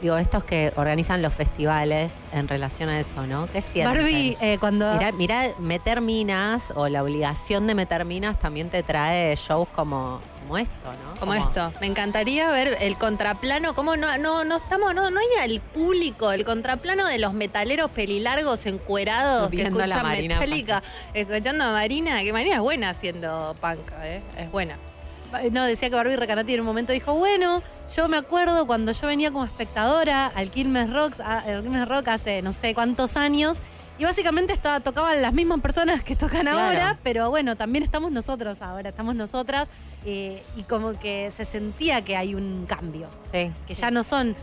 digo, estos que organizan los festivales en relación a eso, ¿no? ¿Qué sienten? Barbie, eh, cuando. Mirá, mirá, meter minas o la obligación de meter minas también te trae shows como, como esto, ¿no? Como esto. Me encantaría ver el contraplano, cómo no, no, no estamos, no, no hay al público, el contraplano de los metaleros pelilargos encuerados que Viendo escuchan Marina Metallica, escuchando a Marina, que Marina es buena haciendo punk, ¿eh? es buena. No, decía que Barbie Recanati en un momento dijo, bueno, yo me acuerdo cuando yo venía como espectadora al Quilmes Rock, al Quilmes Rock hace no sé cuántos años. Y básicamente estaba, tocaban las mismas personas que tocan Claro. ahora, pero bueno, también estamos nosotros ahora, estamos nosotras, eh, y como que se sentía que hay un cambio. Sí. Que ya no son,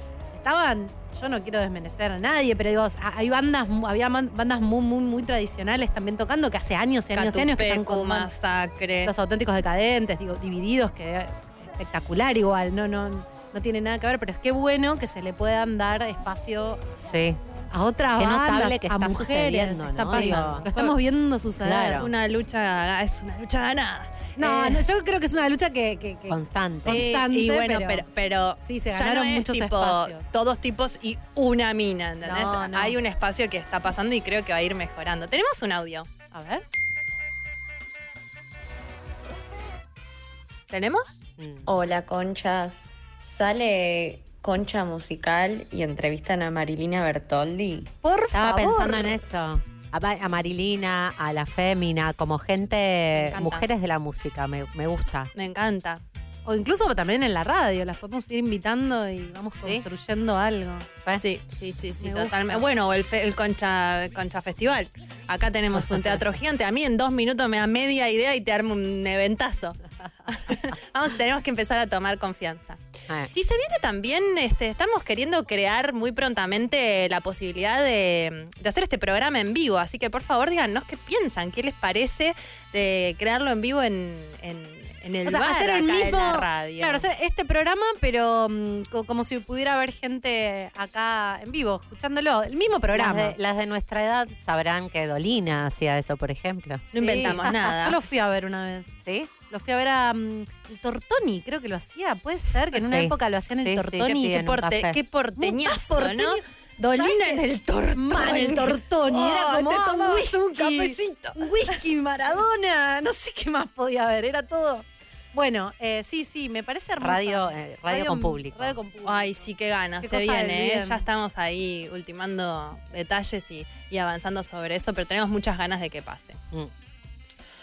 estaban, yo no quiero desmerecer a nadie, pero digo, hay bandas, había bandas muy, muy, muy tradicionales también tocando que hace años y años y años que están con Masacre. los auténticos decadentes, digo, divididos, que es espectacular igual, no, no, no tiene nada que ver, pero es que bueno que se le puedan dar espacio Sí. A otras Qué bandas, notable que a está mujeres. sucediendo, está ¿no? pasando. Digo, Lo estamos viendo suceder. Claro. Una lucha, es una lucha ganada. No, Eh, no, yo creo que es una lucha que, que- que- Constante. eh, constante, y bueno, pero- pero, pero Sí, se ya ganaron no es muchos tipo espacios. todos tipos y una mina, ¿entendés? No, no. Hay un espacio que está pasando y creo que va a ir mejorando. Tenemos un audio. A ver. ¿Tenemos? Hola, conchas. Sale Concha Musical y entrevistan a Marilina Bertoldi. Por Estaba favor. pensando en eso. A, Ma- a Marilina, a la Fémina, como gente, mujeres de la música, me, me gusta. Me encanta. O incluso también en la radio, las podemos ir invitando y vamos construyendo algo. Sí, sí, sí, sí, Me totalmente. Bueno, o el, fe- el Concha, Concha Festival. Acá tenemos un teatro gigante. A mí en dos minutos me da media idea y te armo un eventazo. [laughs] Vamos, tenemos que empezar a tomar confianza. Y se viene también, este, estamos queriendo crear muy prontamente la posibilidad de, de hacer este programa en vivo. Así que por favor díganos qué piensan, qué les parece de crearlo en vivo en, en- en el O sea, bar hacer el acá mismo. en la radio. Claro, hacer este programa, pero mm, co- como si pudiera haber gente acá en vivo, escuchándolo. El mismo programa. Las de, las de nuestra edad sabrán que Dolina hacía eso, por ejemplo. No inventamos nada. Yo lo fui a ver una vez. ¿Sí? Lo fui a ver a mm, el Tortoni, creo que lo hacía. Puede ser que en una Sí. época lo hacían el Sí, Tortoni. Qué, porte- qué porteñazo, porteño. ¿no? Dolina en el tortoni. Man, el Tortoni. Era como te un tomabas whisky. un cafecito. Un whisky, Maradona. No sé qué más podía haber. Era todo. Bueno, eh, sí, sí, me parece hermoso. Radio, eh, radio con público. Radio con público. Ay, sí, qué ganas, Qué se viene, ¿eh? Ya estamos ahí ultimando detalles y, y avanzando sobre eso, pero tenemos muchas ganas de que pase. Mm.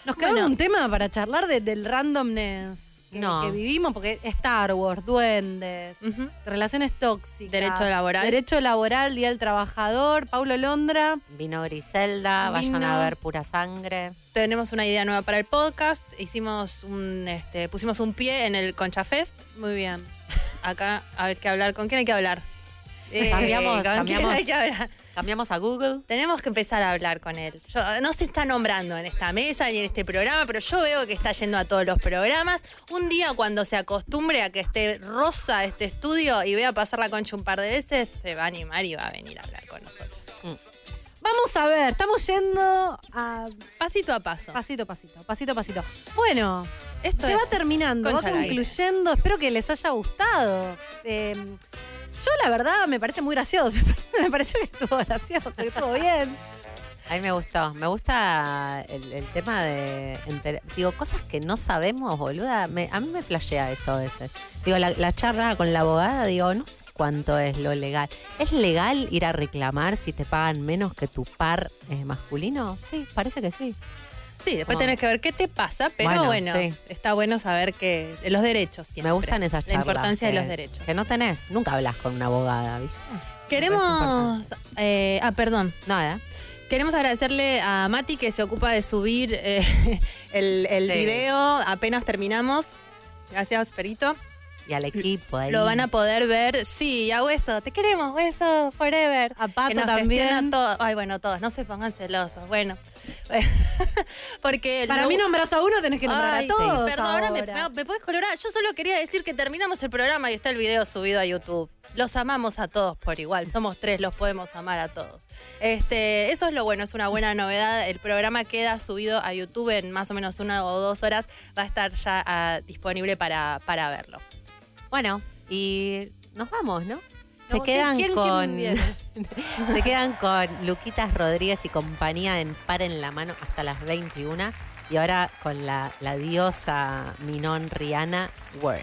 Nos quedó Bueno. un tema para charlar de- del randomness que, No. que vivimos, porque Star Wars, duendes, relaciones tóxicas. Derecho laboral. Derecho laboral, Día del Trabajador, Paulo Londra. Vino Griselda, vayan a ver pura sangre. Tenemos una idea nueva para el podcast, hicimos un, este, pusimos un pie en el Concha Fest. Muy bien. Acá, a ver qué hablar, ¿con quién hay que hablar? Eh, Cambiamos- a Google. Tenemos que empezar a hablar con él. Yo- no se está nombrando en esta mesa ni en este programa, pero yo veo que está yendo a todos los programas. Un día cuando se acostumbre a que esté rosa este estudio y vea pasar la concha un par de veces, se va a animar y va a venir a hablar con nosotros. Vamos a ver, estamos yendo a Pasito a paso. pasito a pasito, pasito a pasito. Bueno, Esto se es va terminando, va concluyendo. Espero que les haya gustado. Eh, yo, la verdad, me parece muy gracioso. [laughs] me pareció que estuvo gracioso, que estuvo bien. A mí me gustó. Me gusta el, el tema de. enter- digo, cosas que no sabemos, boluda. Me- a mí me flashea eso a veces. Digo, la, la charla con la abogada, digo, no sé cuánto es lo legal. ¿Es legal ir a reclamar si te pagan menos que tu par eh, masculino? Sí, parece que sí. Sí, después tenés que ver qué te pasa, pero Bueno, bueno, sí. está bueno saber que los derechos siempre. Me gustan esas La charlas. importancia de los derechos. Que no tenés. Nunca hablas con una abogada, ¿viste? Queremos. eh, ah, perdón. Nada. Queremos agradecerle a Mati que se ocupa de subir eh, [laughs] el, el Sí. video. Apenas terminamos. Gracias, Perito. Y al equipo ahí. Lo van a poder ver. Sí, a Hueso. Te queremos, Hueso, forever. A Pato que nos también. gestiona todo. Ay, bueno, todos. No se pongan celosos. Bueno. [laughs] Porque Para lo- mí nombras a uno, tenés que nombrar Ay, a todos. Sí, perdóname, ahora. me, me puedes colorar. Yo solo quería decir que terminamos el programa y está el video subido a YouTube. Los amamos a todos por igual. Somos tres, los podemos amar a todos. Este, eso es lo bueno, es una buena novedad. El programa queda subido a YouTube en más o menos una o dos horas. Va a estar ya ah, disponible para, para verlo. Bueno, y nos vamos, ¿no? Se No, quedan ¿quién- quién con. [laughs] se quedan con Luquitas Rodríguez y compañía en Par en la mano hasta las 21. Y ahora con la, la diosa Minón Rihanna, Work.